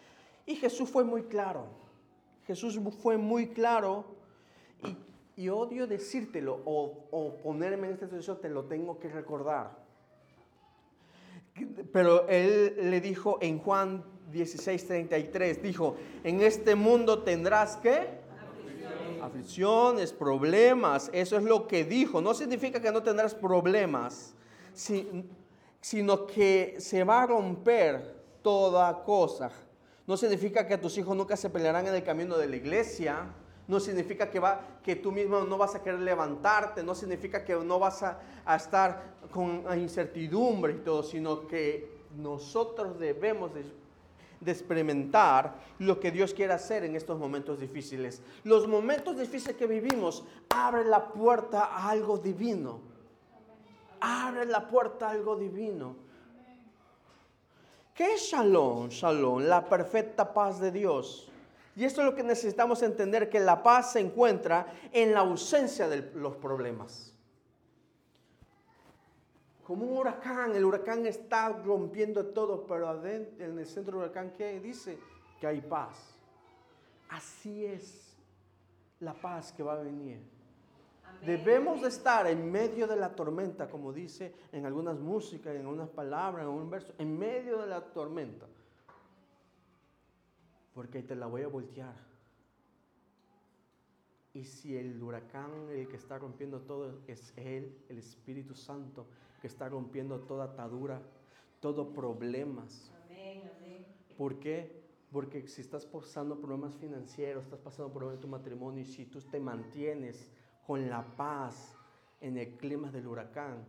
Speaker 2: Y Jesús fue muy claro. Jesús fue muy claro. Y, odio decírtelo o, ponerme en esta situación, te lo tengo que recordar. Pero él le dijo en Juan 16:33, dijo, en este mundo tendrás que aflicciones, problemas, eso es lo que dijo. No significa que no tendrás problemas, sino que se va a romper toda cosa. No significa que tus hijos nunca se pelearán en el camino de la iglesia. No significa que, va, que tú mismo no vas a querer levantarte. No significa que no vas a, estar con incertidumbre y todo, sino que nosotros debemos de, experimentar lo que Dios quiere hacer en estos momentos difíciles. Los momentos difíciles que vivimos abren la puerta a algo divino. Abre la puerta a algo divino. ¿Qué es shalom? Shalom, la perfecta paz de Dios. Y esto es lo que necesitamos entender, que la paz se encuentra en la ausencia de los problemas. Como un huracán, el huracán está rompiendo todo, pero adentro, en el centro del huracán, ¿qué dice? Que hay paz. Así es la paz que va a venir. Debemos de estar en medio de la tormenta, como dice en algunas músicas, en algunas palabras, en un verso, en medio de la tormenta. Porque te la voy a voltear. Y si el huracán, el que está rompiendo todo, es Él, el Espíritu Santo, que está rompiendo toda atadura, todo problemas. ¿Por qué? Porque si estás pasando problemas financieros, estás pasando problemas en tu matrimonio y si tú te mantienes con la paz en el clima del huracán.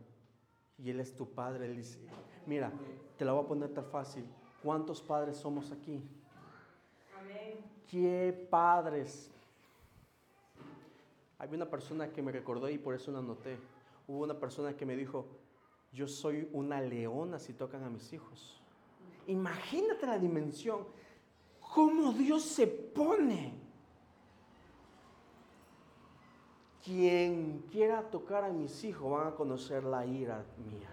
Speaker 2: Y Él es tu Padre. Él dice, mira, te la voy a poner tan fácil. ¿Cuántos padres somos aquí? ¿Qué padres? Hay una persona que me recordó y por eso la anoté. Hubo una persona que me dijo, yo soy una leona si tocan a mis hijos. Imagínate la dimensión, cómo Dios se pone quien quiera tocar a mis hijos van a conocer la ira mía.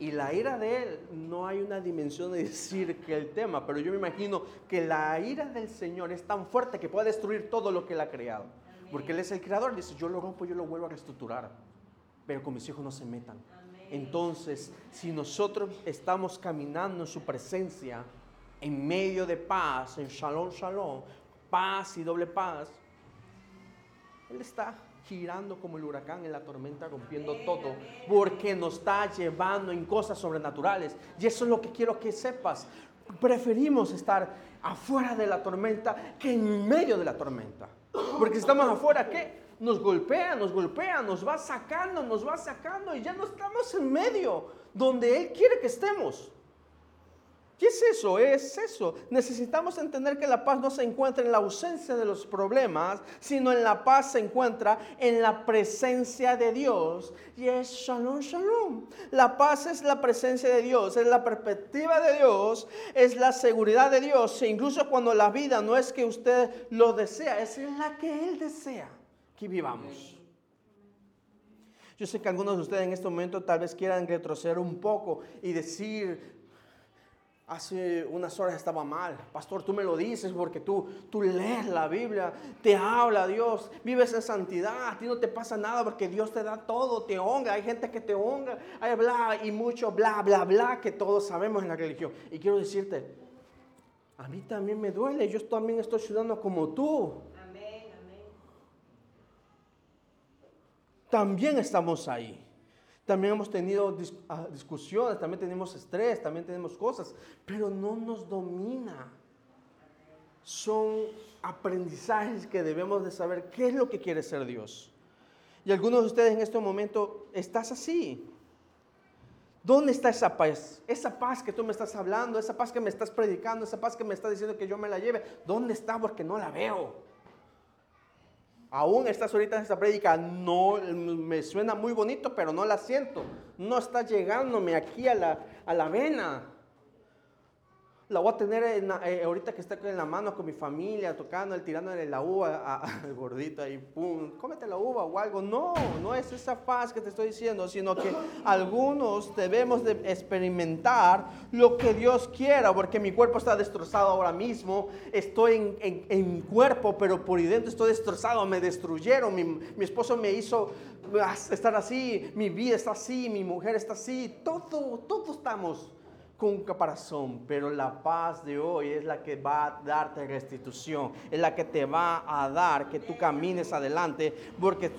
Speaker 2: Y la ira de Él, no hay una dimensión de decir que el tema, pero yo me imagino que la ira del Señor es tan fuerte que puede destruir todo lo que Él ha creado. Porque Él es el creador, dice, yo lo rompo, yo lo vuelvo a reestructurar, pero con mis hijos no se metan. Entonces, si nosotros estamos caminando en su presencia, en medio de paz, en shalom, shalom, paz y doble paz, Él está girando como el huracán en la tormenta, rompiendo todo, porque nos está llevando en cosas sobrenaturales. Y eso es lo que quiero que sepas. Preferimos estar afuera de la tormenta que en medio de la tormenta. Porque si estamos afuera, ¿qué? Nos golpea, nos golpea, nos va sacando, nos va sacando y ya no estamos en medio donde Él quiere que estemos. ¿Qué es eso? Es eso. Necesitamos entender que la paz no se encuentra en la ausencia de los problemas, sino en la paz se encuentra en la presencia de Dios. Y es shalom, shalom. La paz es la presencia de Dios, es la perspectiva de Dios, es la seguridad de Dios. E incluso cuando la vida no es que usted lo desea, es la que Él desea que vivamos. Yo sé que algunos de ustedes en este momento tal vez quieran retroceder un poco y decir, Hace unas horas estaba mal. Pastor, tú me lo dices porque tú, tú lees la Biblia, te habla Dios, vives en santidad, a ti no te pasa nada porque Dios te da todo, te honra. Hay gente que te honra, hay bla y mucho bla, bla, bla que todos sabemos en la religión. Y quiero decirte, a mí también me duele, yo también estoy sudando como tú. Amén, amén. También estamos ahí. También hemos tenido ah, discusiones, también tenemos estrés, también tenemos cosas, pero no nos domina. Son aprendizajes que debemos de saber qué es lo que quiere ser Dios. Y algunos de ustedes en este momento estás así. ¿Dónde está esa paz? Esa paz que tú me estás hablando, esa paz que me estás predicando, esa paz que me estás diciendo que yo me la lleve. ¿Dónde está? Porque no la veo. Aún estás ahorita en esta prédica, no me suena muy bonito, pero no la siento. No está llegándome aquí a la, a la vena. La voy a tener eh, ahorita que está en la mano con mi familia, tocando, tirándole la uva *laughs* al gordito ahí, pum, cómete la uva o algo. No, no es esa paz que te estoy diciendo, sino que algunos debemos de experimentar lo que Dios quiera, porque mi cuerpo está destrozado ahora mismo, estoy en, en, cuerpo, pero por dentro estoy destrozado, me destruyeron, mi, mi esposo me hizo estar así, mi vida está así, mi mujer está así, todo, todos estamos con caparazón, pero la paz de hoy es la que va a darte restitución, es la que te va a dar que tú camines adelante, porque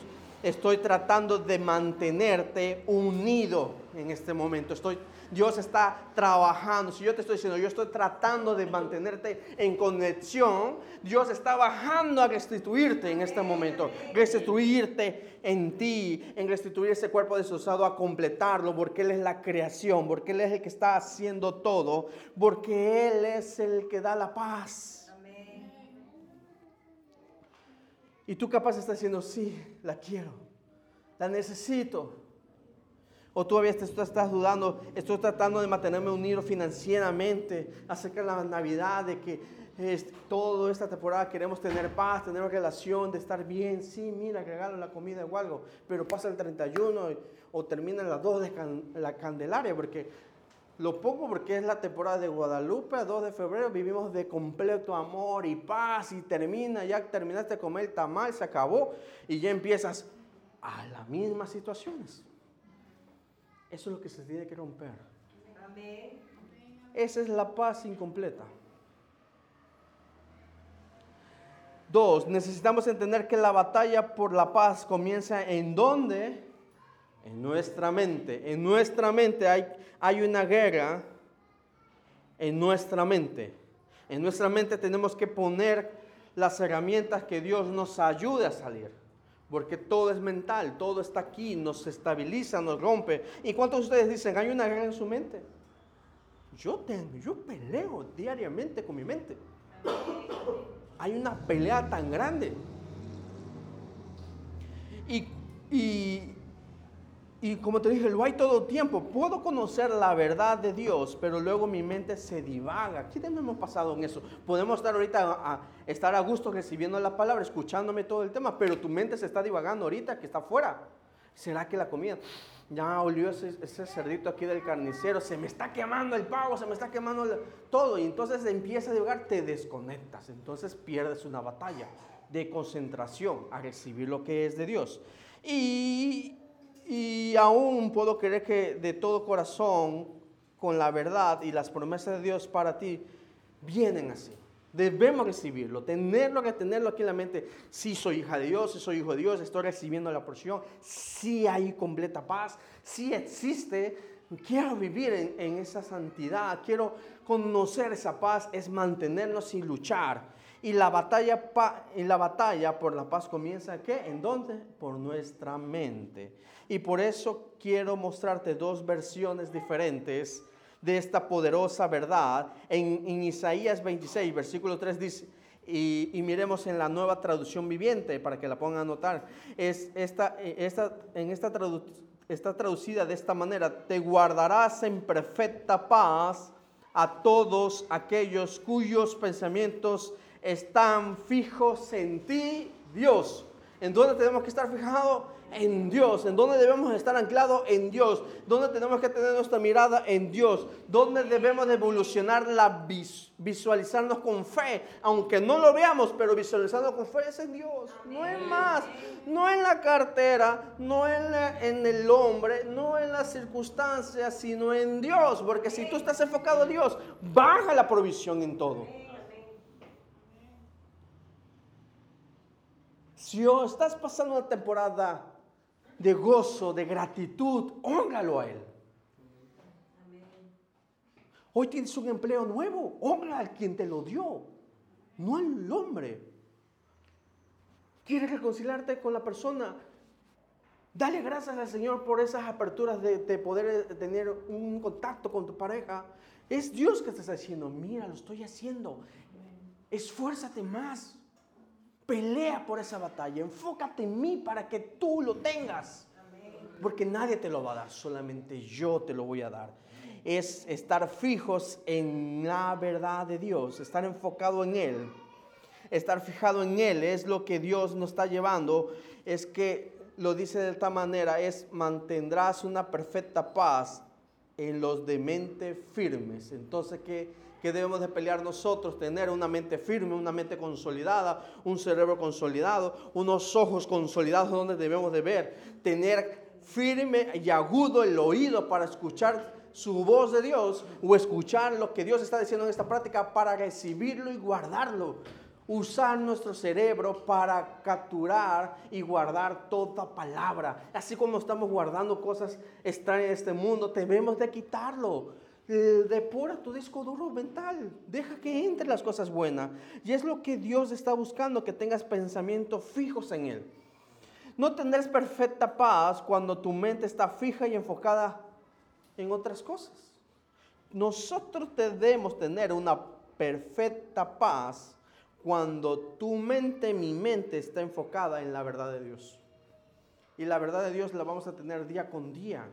Speaker 2: estoy tratando de mantenerte unido en este momento. Estoy Dios está trabajando. Si yo te estoy diciendo, yo estoy tratando de mantenerte en conexión, Dios está bajando a restituirte en este momento. Restituirte en ti, en restituir ese cuerpo destrozado, a completarlo, porque Él es la creación, porque Él es el que está haciendo todo, porque Él es el que da la paz. Y tú capaz estás diciendo, sí, la quiero, la necesito. O todavía estás dudando, estoy tratando de mantenerme unido financieramente acerca de la Navidad, de que es, toda esta temporada queremos tener paz, tener relación, de estar bien. Sí, mira, regalo la comida o algo, pero pasa el 31 o termina las 2 de la Candelaria, porque lo pongo porque es la temporada de Guadalupe, 2 de febrero, vivimos de completo amor y paz y termina, ya terminaste de comer el tamal, se acabó y ya empiezas a las mismas situaciones. Eso es lo que se tiene que romper. Amén. Esa es la paz incompleta. Dos, necesitamos entender que la batalla por la paz comienza en dónde? En nuestra mente. En nuestra mente hay, hay una guerra en nuestra mente. En nuestra mente tenemos que poner las herramientas que Dios nos ayude a salir. Porque todo es mental, todo está aquí, nos estabiliza, nos rompe. ¿Y cuántos de ustedes dicen, hay una guerra en su mente? Yo tengo, yo peleo diariamente con mi mente. Hay una pelea tan grande. Y, y, y como te dije, lo hay todo tiempo. Puedo conocer la verdad de Dios, pero luego mi mente se divaga. ¿Qué hemos pasado en eso? Podemos estar ahorita a, estar a gusto recibiendo la palabra, escuchándome todo el tema, pero tu mente se está divagando ahorita que está afuera. ¿Será que la comida? Ya olió ese, cerdito aquí del carnicero, se me está quemando el pavo, se me está quemando todo. Y entonces empieza a divagar, te desconectas. Entonces pierdes una batalla de concentración a recibir lo que es de Dios. Y y aún puedo creer que de todo corazón, con la verdad y las promesas de Dios para ti, vienen así. Debemos recibirlo, tenerlo que tenerlo aquí en la mente. Si soy hija de Dios, si soy hijo de Dios, estoy recibiendo la porción. Si hay completa paz, si existe. Quiero vivir en, en esa santidad, quiero conocer esa paz, es mantenernos y luchar. Y la batalla, y la batalla por la paz comienza ¿qué? ¿En dónde? Por nuestra mente. Y por eso quiero mostrarte dos versiones diferentes de esta poderosa verdad. En, Isaías 26, versículo 3 dice, y, miremos en la nueva traducción viviente para que la pongan a notar, es esta, esta, en esta está traducida de esta manera, te guardarás en perfecta paz a todos aquellos cuyos pensamientos están fijos en ti, Dios. ¿En dónde tenemos que estar fijados? En Dios. ¿En dónde debemos estar anclados? En Dios. ¿Dónde tenemos que tener nuestra mirada? En Dios. ¿Dónde debemos de evolucionar la visualizarnos con fe? Aunque no lo veamos, pero visualizando con fe es en Dios. No es más. No en la cartera, no en, en el hombre, no en las circunstancias, sino en Dios. Porque si tú estás enfocado en Dios, baja la provisión en todo. Si estás pasando una temporada de gozo, de gratitud, honralo a Él. Hoy tienes un empleo nuevo, honra al quien te lo dio, no al hombre. ¿Quieres reconciliarte con la persona? Dale gracias al Señor por esas aperturas de, de, poder tener un contacto con tu pareja. Es Dios que te está diciendo, mira, lo estoy haciendo. Esfuérzate más. Pelea por esa batalla. Enfócate en mí para que tú lo tengas. Porque nadie te lo va a dar, solamente yo te lo voy a dar. Es estar fijos en la verdad de Dios, estar enfocado en Él. Estar fijado en Él es lo que Dios nos está llevando. Es que lo dice de esta manera, es mantendrás una perfecta paz en los de mente firmes. Entonces, ¿qué? Que debemos de pelear nosotros, tener una mente firme, una mente consolidada, un cerebro consolidado, unos ojos consolidados donde debemos de ver, tener firme y agudo el oído para escuchar su voz de Dios o escuchar lo que Dios está diciendo en esta práctica para recibirlo y guardarlo. Usar nuestro cerebro para capturar y guardar toda palabra. Así como estamos guardando cosas extrañas en este mundo, debemos de quitarlo depura tu disco duro mental, deja que entre las cosas buenas. Y es lo que Dios está buscando, que tengas pensamientos fijos en Él. No tendrás perfecta paz cuando tu mente está fija y enfocada en otras cosas. Nosotros debemos tener una perfecta paz cuando tu mente, mi mente está enfocada en la verdad de Dios. Y la verdad de Dios la vamos a tener día con día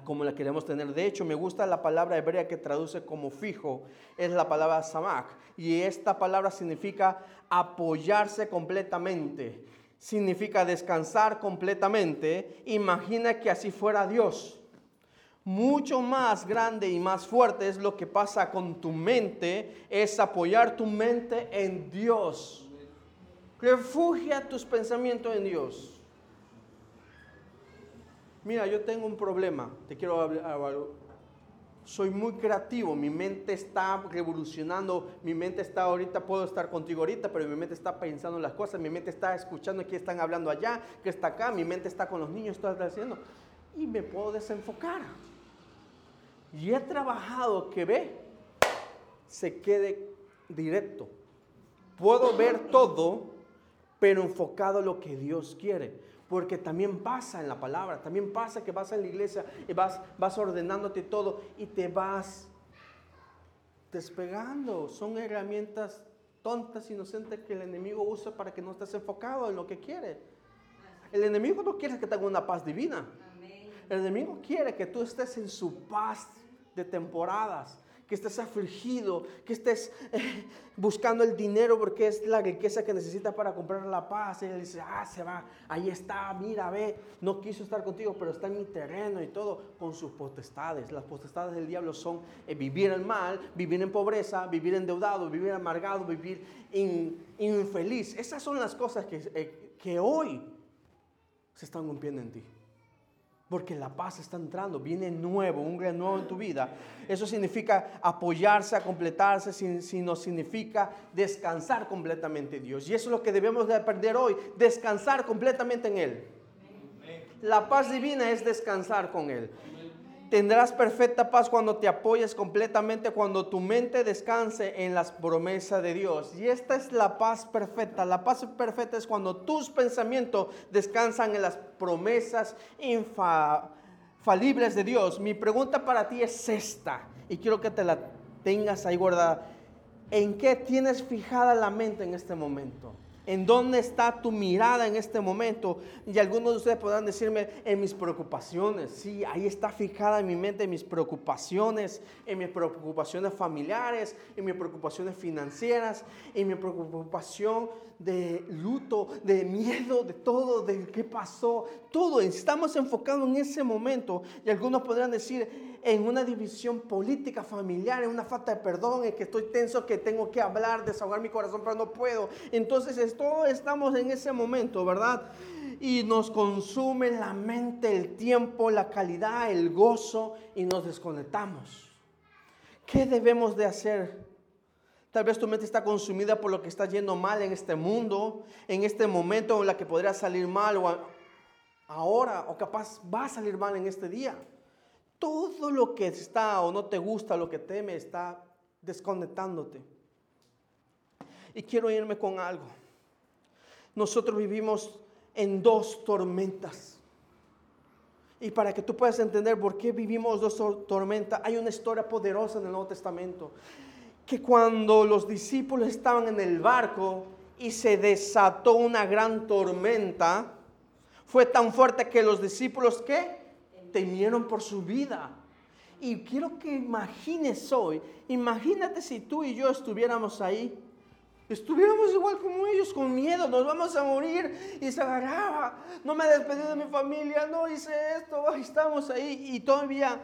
Speaker 2: como la queremos tener. De hecho, me gusta la palabra hebrea que traduce como fijo, es la palabra samak. Y esta palabra significa apoyarse completamente, significa descansar completamente. Imagina que así fuera Dios. Mucho más grande y más fuerte es lo que pasa con tu mente, es apoyar tu mente en Dios. Refugia tus pensamientos en Dios. Mira, yo tengo un problema, te quiero hablar. Soy muy creativo, mi mente está revolucionando, mi mente está ahorita, puedo estar contigo ahorita, pero mi mente está pensando en las cosas, mi mente está escuchando que están hablando allá, que está acá, mi mente está con los niños, está haciendo, y me puedo desenfocar. Y he trabajado que ve, se quede directo. Puedo ver todo, pero enfocado lo que Dios quiere porque también pasa en la palabra, también pasa que vas en la iglesia y vas, vas ordenándote todo y te vas despegando. Son herramientas tontas, inocentes que el enemigo usa para que no estés enfocado en lo que quiere. El enemigo no quiere que tengas una paz divina. El enemigo quiere que tú estés en su paz de temporadas, que estés afligido, que estés eh, buscando el dinero porque es la riqueza que necesita para comprar la paz. Y él dice, ah, se va, ahí está, mira, ve, no quiso estar contigo, pero está en mi terreno y todo, con sus potestades. Las potestades del diablo son eh, vivir en mal, vivir en pobreza, vivir endeudado, vivir amargado, vivir infeliz. Esas son las cosas que, eh, que hoy se están cumpliendo en ti porque la paz está entrando, viene nuevo, un gran nuevo en tu vida. Eso significa apoyarse, a completarse, sino significa descansar completamente en Dios. Y eso es lo que debemos de aprender hoy, descansar completamente en Él. La paz divina es descansar con Él. Tendrás perfecta paz cuando te apoyes completamente, cuando tu mente descanse en las promesas de Dios. Y esta es la paz perfecta. La paz perfecta es cuando tus pensamientos descansan en las promesas falibles de Dios, mi pregunta para ti es esta, y quiero que te la tengas ahí guardada. ¿En qué tienes fijada la mente en este momento? ¿En dónde está tu mirada en este momento? Y algunos de ustedes podrán decirme, en mis preocupaciones. Sí, ahí está fijada en mi mente, en mis preocupaciones, en mis preocupaciones familiares, en mis preocupaciones financieras, en mi preocupación de luto, de miedo, de todo, de qué pasó. Todo, estamos enfocados en ese momento. Y algunos podrán decir, en una división política, familiar, en una falta de perdón, en que estoy tenso, que tengo que hablar, desahogar mi corazón, pero no puedo. Entonces, todos estamos en ese momento, ¿verdad? Y nos consume la mente, el tiempo, la calidad, el gozo y nos desconectamos. ¿Qué debemos de hacer? Tal vez tu mente está consumida por lo que está yendo mal en este mundo, en este momento en la que podría salir mal o ahora o capaz va a salir mal en este día todo lo que está o no te gusta, lo que teme, está desconectándote. Y quiero irme con algo. Nosotros vivimos en dos tormentas. Y para que tú puedas entender por qué vivimos dos tormentas, hay una historia poderosa en el Nuevo Testamento. Que cuando los discípulos estaban en el barco y se desató una gran tormenta, fue tan fuerte que los discípulos, ¿qué? Temieron por su vida. Y quiero que imagines hoy, imagínate si tú y yo estuviéramos ahí. Estuviéramos igual como ellos, con miedo, nos vamos a morir. Y se agarraba, no me despedí de mi familia, no hice esto, estamos ahí. Y todavía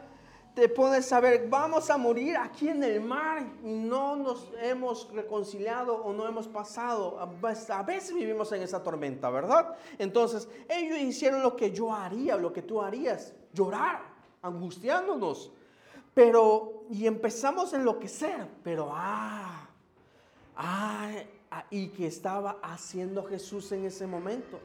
Speaker 2: te pones a ver, vamos a morir aquí en el mar y no nos hemos reconciliado o no hemos pasado. A veces vivimos en esa tormenta, ¿verdad? Entonces, ellos hicieron lo que yo haría, lo que tú harías llorar, angustiándonos. Pero, y empezamos a enloquecer, pero ah, ah, ah, y que estaba haciendo Jesús en ese momento.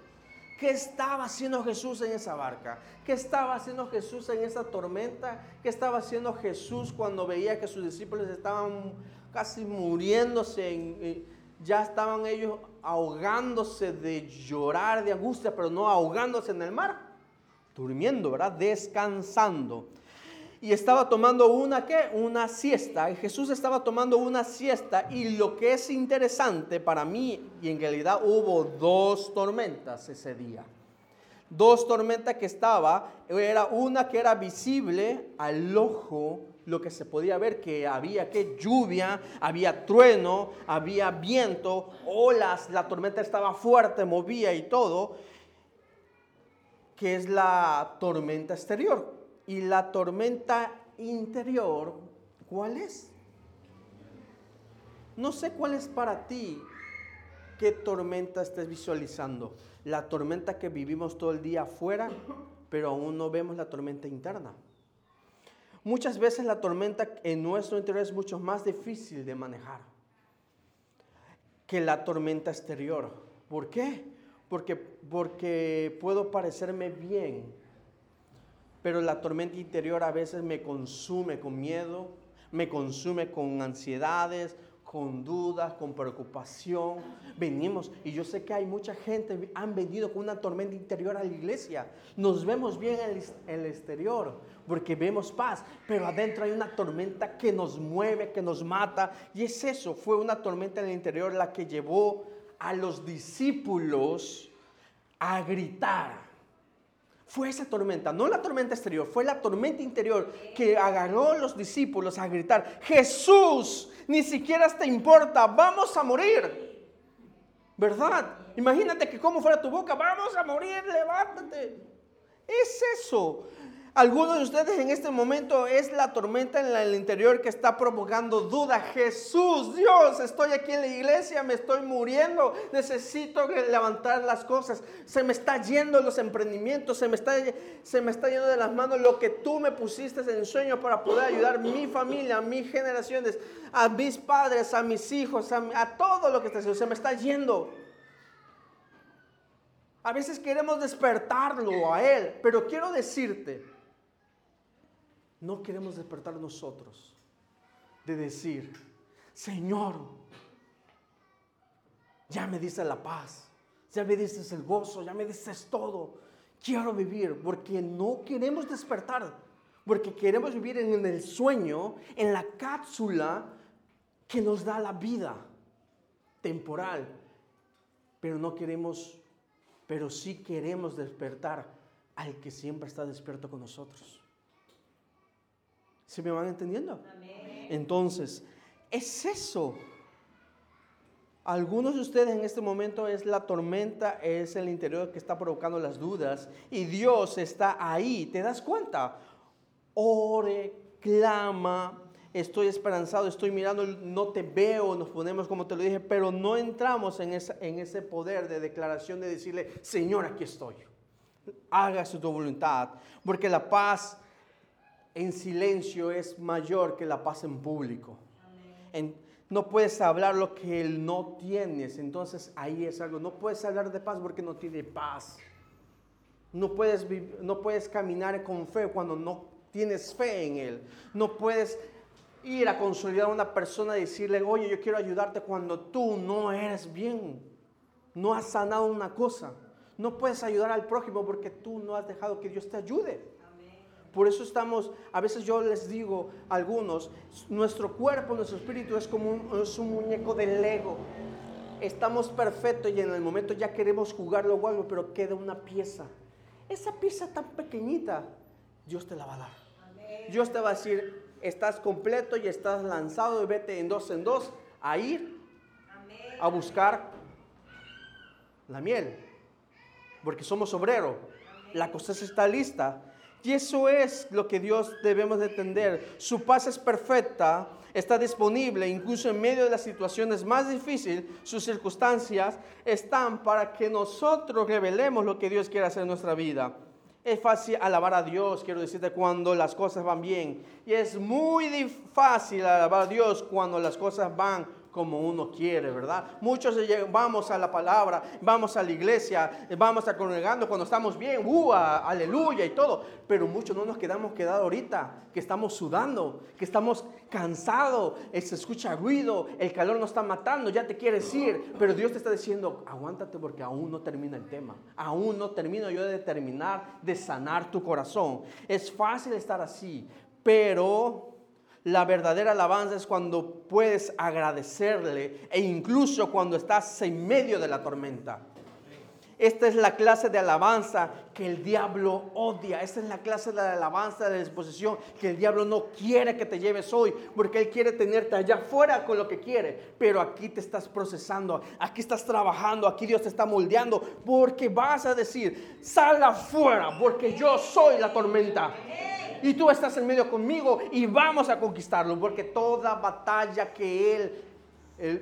Speaker 2: ¿Qué estaba haciendo Jesús en esa barca? ¿Qué estaba haciendo Jesús en esa tormenta? ¿Qué estaba haciendo Jesús cuando veía que sus discípulos estaban casi muriéndose? ya estaban ellos ahogándose de llorar, de angustia, pero no ahogándose en el mar durmiendo, ¿verdad? Descansando. Y estaba tomando una qué? Una siesta. Y Jesús estaba tomando una siesta. Y lo que es interesante para mí, y en realidad hubo dos tormentas ese día. Dos tormentas que estaba, era una que era visible al ojo, lo que se podía ver que había que lluvia, había trueno, había viento, olas, la tormenta estaba fuerte, movía y todo que es la tormenta exterior. Y la tormenta interior, ¿cuál es? No sé cuál es para ti, qué tormenta estés visualizando. La tormenta que vivimos todo el día afuera, pero aún no vemos la tormenta interna. Muchas veces la tormenta en nuestro interior es mucho más difícil de manejar que la tormenta exterior. ¿Por qué? Porque, porque puedo parecerme bien, pero la tormenta interior a veces me consume con miedo, me consume con ansiedades, con dudas, con preocupación. Venimos y yo sé que hay mucha gente, han venido con una tormenta interior a la iglesia. Nos vemos bien en el, exterior porque vemos paz, pero adentro hay una tormenta que nos mueve, que nos mata. Y es eso, fue una tormenta en el interior la que llevó a los discípulos a gritar. Fue esa tormenta, no la tormenta exterior, fue la tormenta interior que agarró a los discípulos a gritar, Jesús, ni siquiera te importa, vamos a morir. ¿Verdad? Imagínate que como fuera tu boca, vamos a morir, levántate. Es eso. Algunos de ustedes en este momento es la tormenta en el interior que está provocando duda. Jesús, Dios, estoy aquí en la iglesia, me estoy muriendo, necesito levantar las cosas. Se me está yendo los emprendimientos, se me está, se me está yendo de las manos lo que tú me pusiste en sueño para poder ayudar a mi familia, a mis generaciones, a mis padres, a mis hijos, a, a todo lo que está haciendo. Se me está yendo. A veces queremos despertarlo a Él, pero quiero decirte, no queremos despertar nosotros de decir, Señor, ya me dices la paz, ya me dices el gozo, ya me dices todo. quiero vivir, porque no queremos despertar, porque queremos vivir en el sueño, en la cápsula que nos da la vida temporal, pero no queremos, pero sí queremos despertar al que siempre está despierto con nosotros. ¿Se me van entendiendo? Entonces, es eso. Algunos de ustedes en este momento es la tormenta, es el interior que está provocando las dudas y Dios está ahí. ¿Te das cuenta? Ore, clama, estoy esperanzado, estoy mirando, no te veo, nos ponemos como te lo dije, pero no entramos en, en ese poder de declaración de decirle, Señor, aquí estoy. Hágase tu voluntad, porque la paz en silencio es mayor que la paz en público. no puedes hablar lo que él no tienes, entonces ahí es algo. No puedes hablar de paz porque no tiene paz. No puedes, no puedes caminar con fe cuando no tienes fe en él. No puedes ir a consolidar a una persona y decirle, oye, yo quiero ayudarte cuando tú no eres bien. No has sanado una cosa. No puedes ayudar al prójimo porque tú no has dejado que Dios te ayude. Por eso estamos, a veces yo les digo a algunos, nuestro cuerpo, nuestro espíritu es como un, es un muñeco de Lego. Estamos perfectos y en el momento ya queremos jugarlo o pero queda una pieza. Esa pieza tan pequeñita, Dios te la va a dar. Dios te va a decir, estás completo y estás lanzado y vete en dos en dos a ir a buscar la miel. Porque somos obreros. La cosecha está lista y eso es lo que Dios debemos de entender. Su paz es perfecta, está disponible, incluso en medio de las situaciones más difíciles, sus circunstancias están para que nosotros revelemos lo que Dios quiere hacer en nuestra vida. Es fácil alabar a Dios, quiero decirte, cuando las cosas van bien. Y es muy fácil alabar a Dios cuando las cosas van como uno quiere, ¿verdad? Muchos vamos a la palabra, vamos a la iglesia, vamos a congregando cuando estamos bien, ¡uh! aleluya y todo, pero muchos no nos quedamos quedados ahorita, que estamos sudando, que estamos cansados, eh, se escucha ruido, el calor nos está matando, ya te quieres ir, pero Dios te está diciendo, aguántate porque aún no termina el tema, aún no termino yo de terminar de sanar tu corazón. Es fácil estar así, pero la verdadera alabanza es cuando puedes agradecerle e incluso cuando estás en medio de la tormenta. Esta es la clase de alabanza que el diablo odia. Esta es la clase de alabanza de disposición que el diablo no quiere que te lleves hoy, porque él quiere tenerte allá afuera con lo que quiere. Pero aquí te estás procesando, aquí estás trabajando, aquí Dios te está moldeando, porque vas a decir, sal afuera, porque yo soy la tormenta y tú estás en medio conmigo y vamos a conquistarlo, porque toda batalla que Él,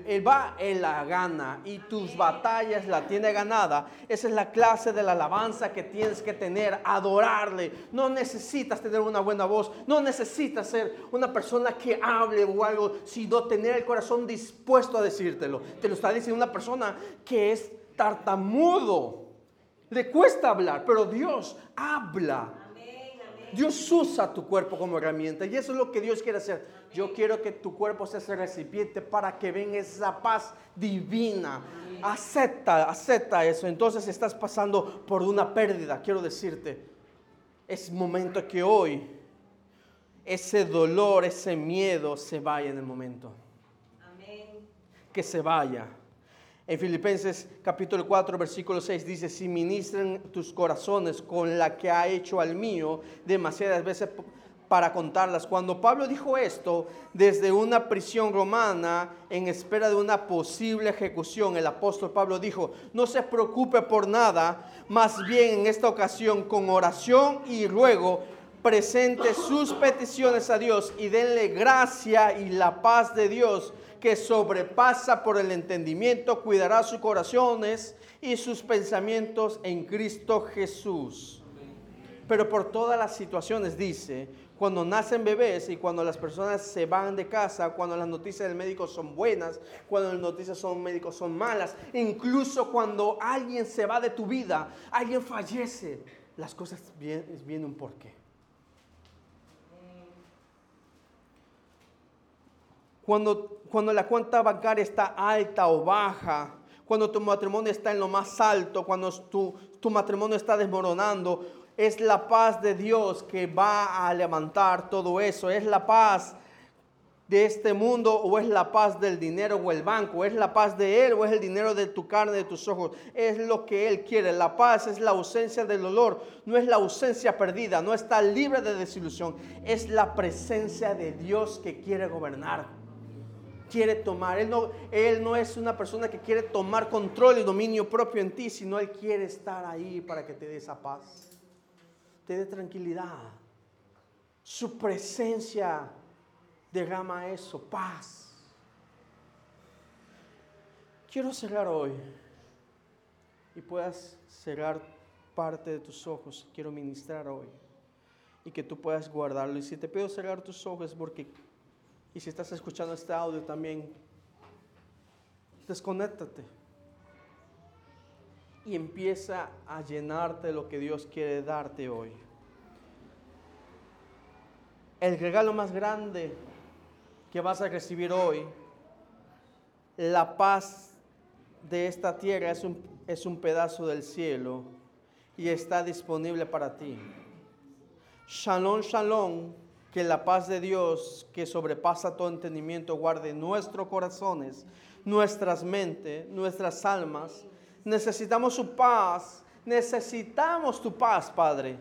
Speaker 2: él, va, Él la gana y tus batallas la tiene ganada. Esa es la clase de la alabanza que tienes que tener, adorarle. No necesitas tener una buena voz, no necesitas ser una persona que hable o algo, sino tener el corazón dispuesto a decírtelo. Te lo está diciendo una persona que es tartamudo. Le cuesta hablar, pero Dios habla. Dios usa tu cuerpo como herramienta y eso es lo que Dios quiere hacer. Yo quiero que tu cuerpo sea ese recipiente para que venga esa paz divina. Acepta, acepta eso. Entonces estás pasando por una pérdida. Quiero decirte, es momento que hoy ese dolor, ese miedo se vaya en el momento. Que se vaya. En Filipenses capítulo 4, versículo 6 dice, si ministren tus corazones con la que ha hecho al mío demasiadas veces para contarlas. Cuando Pablo dijo esto, desde una prisión romana, en espera de una posible ejecución, el apóstol Pablo dijo, no se preocupe por nada, más bien en esta ocasión con oración y ruego, presente sus peticiones a Dios y denle gracia y la paz de Dios que sobrepasa por el entendimiento, cuidará sus corazones y sus pensamientos en Cristo Jesús. Pero por todas las situaciones dice, cuando nacen bebés y cuando las personas se van de casa, cuando las noticias del médico son buenas, cuando las noticias son médicos son malas, incluso cuando alguien se va de tu vida, alguien fallece, las cosas vienen un porqué. Cuando, cuando la cuenta bancaria está alta o baja, cuando tu matrimonio está en lo más alto, cuando tu, tu matrimonio está desmoronando, es la paz de Dios que va a levantar todo eso. Es la paz de este mundo o es la paz del dinero o el banco, es la paz de Él o es el dinero de tu carne, de tus ojos, es lo que Él quiere. La paz es la ausencia del dolor, no es la ausencia perdida, no está libre de desilusión, es la presencia de Dios que quiere gobernar, quiere tomar. Él no, él no es una persona que quiere tomar control y dominio propio en ti, sino Él quiere estar ahí para que te dé esa paz, te dé tranquilidad. Su presencia derrama eso, paz. Quiero cerrar hoy y puedas cerrar parte de tus ojos. Quiero ministrar hoy y que tú puedas guardarlo. Y si te pido cerrar tus ojos, porque, y si estás escuchando este audio también, desconéctate y empieza a llenarte de lo que Dios quiere darte hoy. El regalo más grande que vas a recibir hoy, la paz de esta tierra es un, es un pedazo del cielo y está disponible para ti. Shalom, shalom, que la paz de Dios que sobrepasa todo entendimiento guarde nuestros corazones, nuestras mentes, nuestras almas. Necesitamos su paz, necesitamos tu paz, Padre.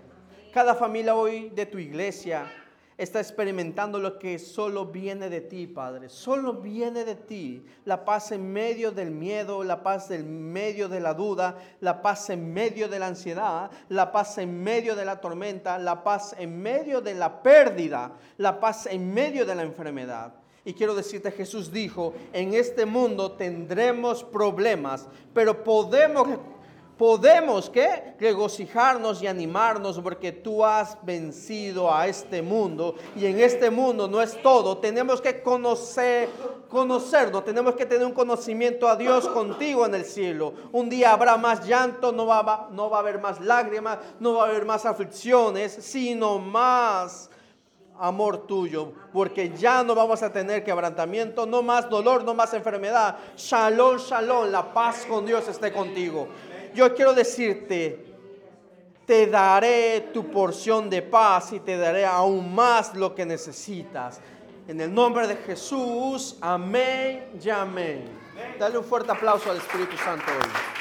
Speaker 2: Cada familia hoy de tu iglesia, está experimentando lo que solo viene de ti, Padre. Solo viene de ti. La paz en medio del miedo, la paz en medio de la duda, la paz en medio de la ansiedad, la paz en medio de la tormenta, la paz en medio de la pérdida, la paz en medio de la enfermedad. Y quiero decirte, Jesús dijo, en este mundo tendremos problemas, pero podemos podemos ¿qué? regocijarnos y animarnos porque tú has vencido a este mundo y en este mundo no es todo, tenemos que conocer, conocernos, tenemos que tener un conocimiento a Dios contigo en el cielo. Un día habrá más llanto, no va, no va a haber más lágrimas, no va a haber más aflicciones, sino más amor tuyo, porque ya no vamos a tener quebrantamiento, no más dolor, no más enfermedad. Shalom, shalom, la paz con Dios esté contigo yo quiero decirte, te daré tu porción de paz y te daré aún más lo que necesitas. En el nombre de Jesús, amén y amén. Dale un fuerte aplauso al Espíritu Santo hoy.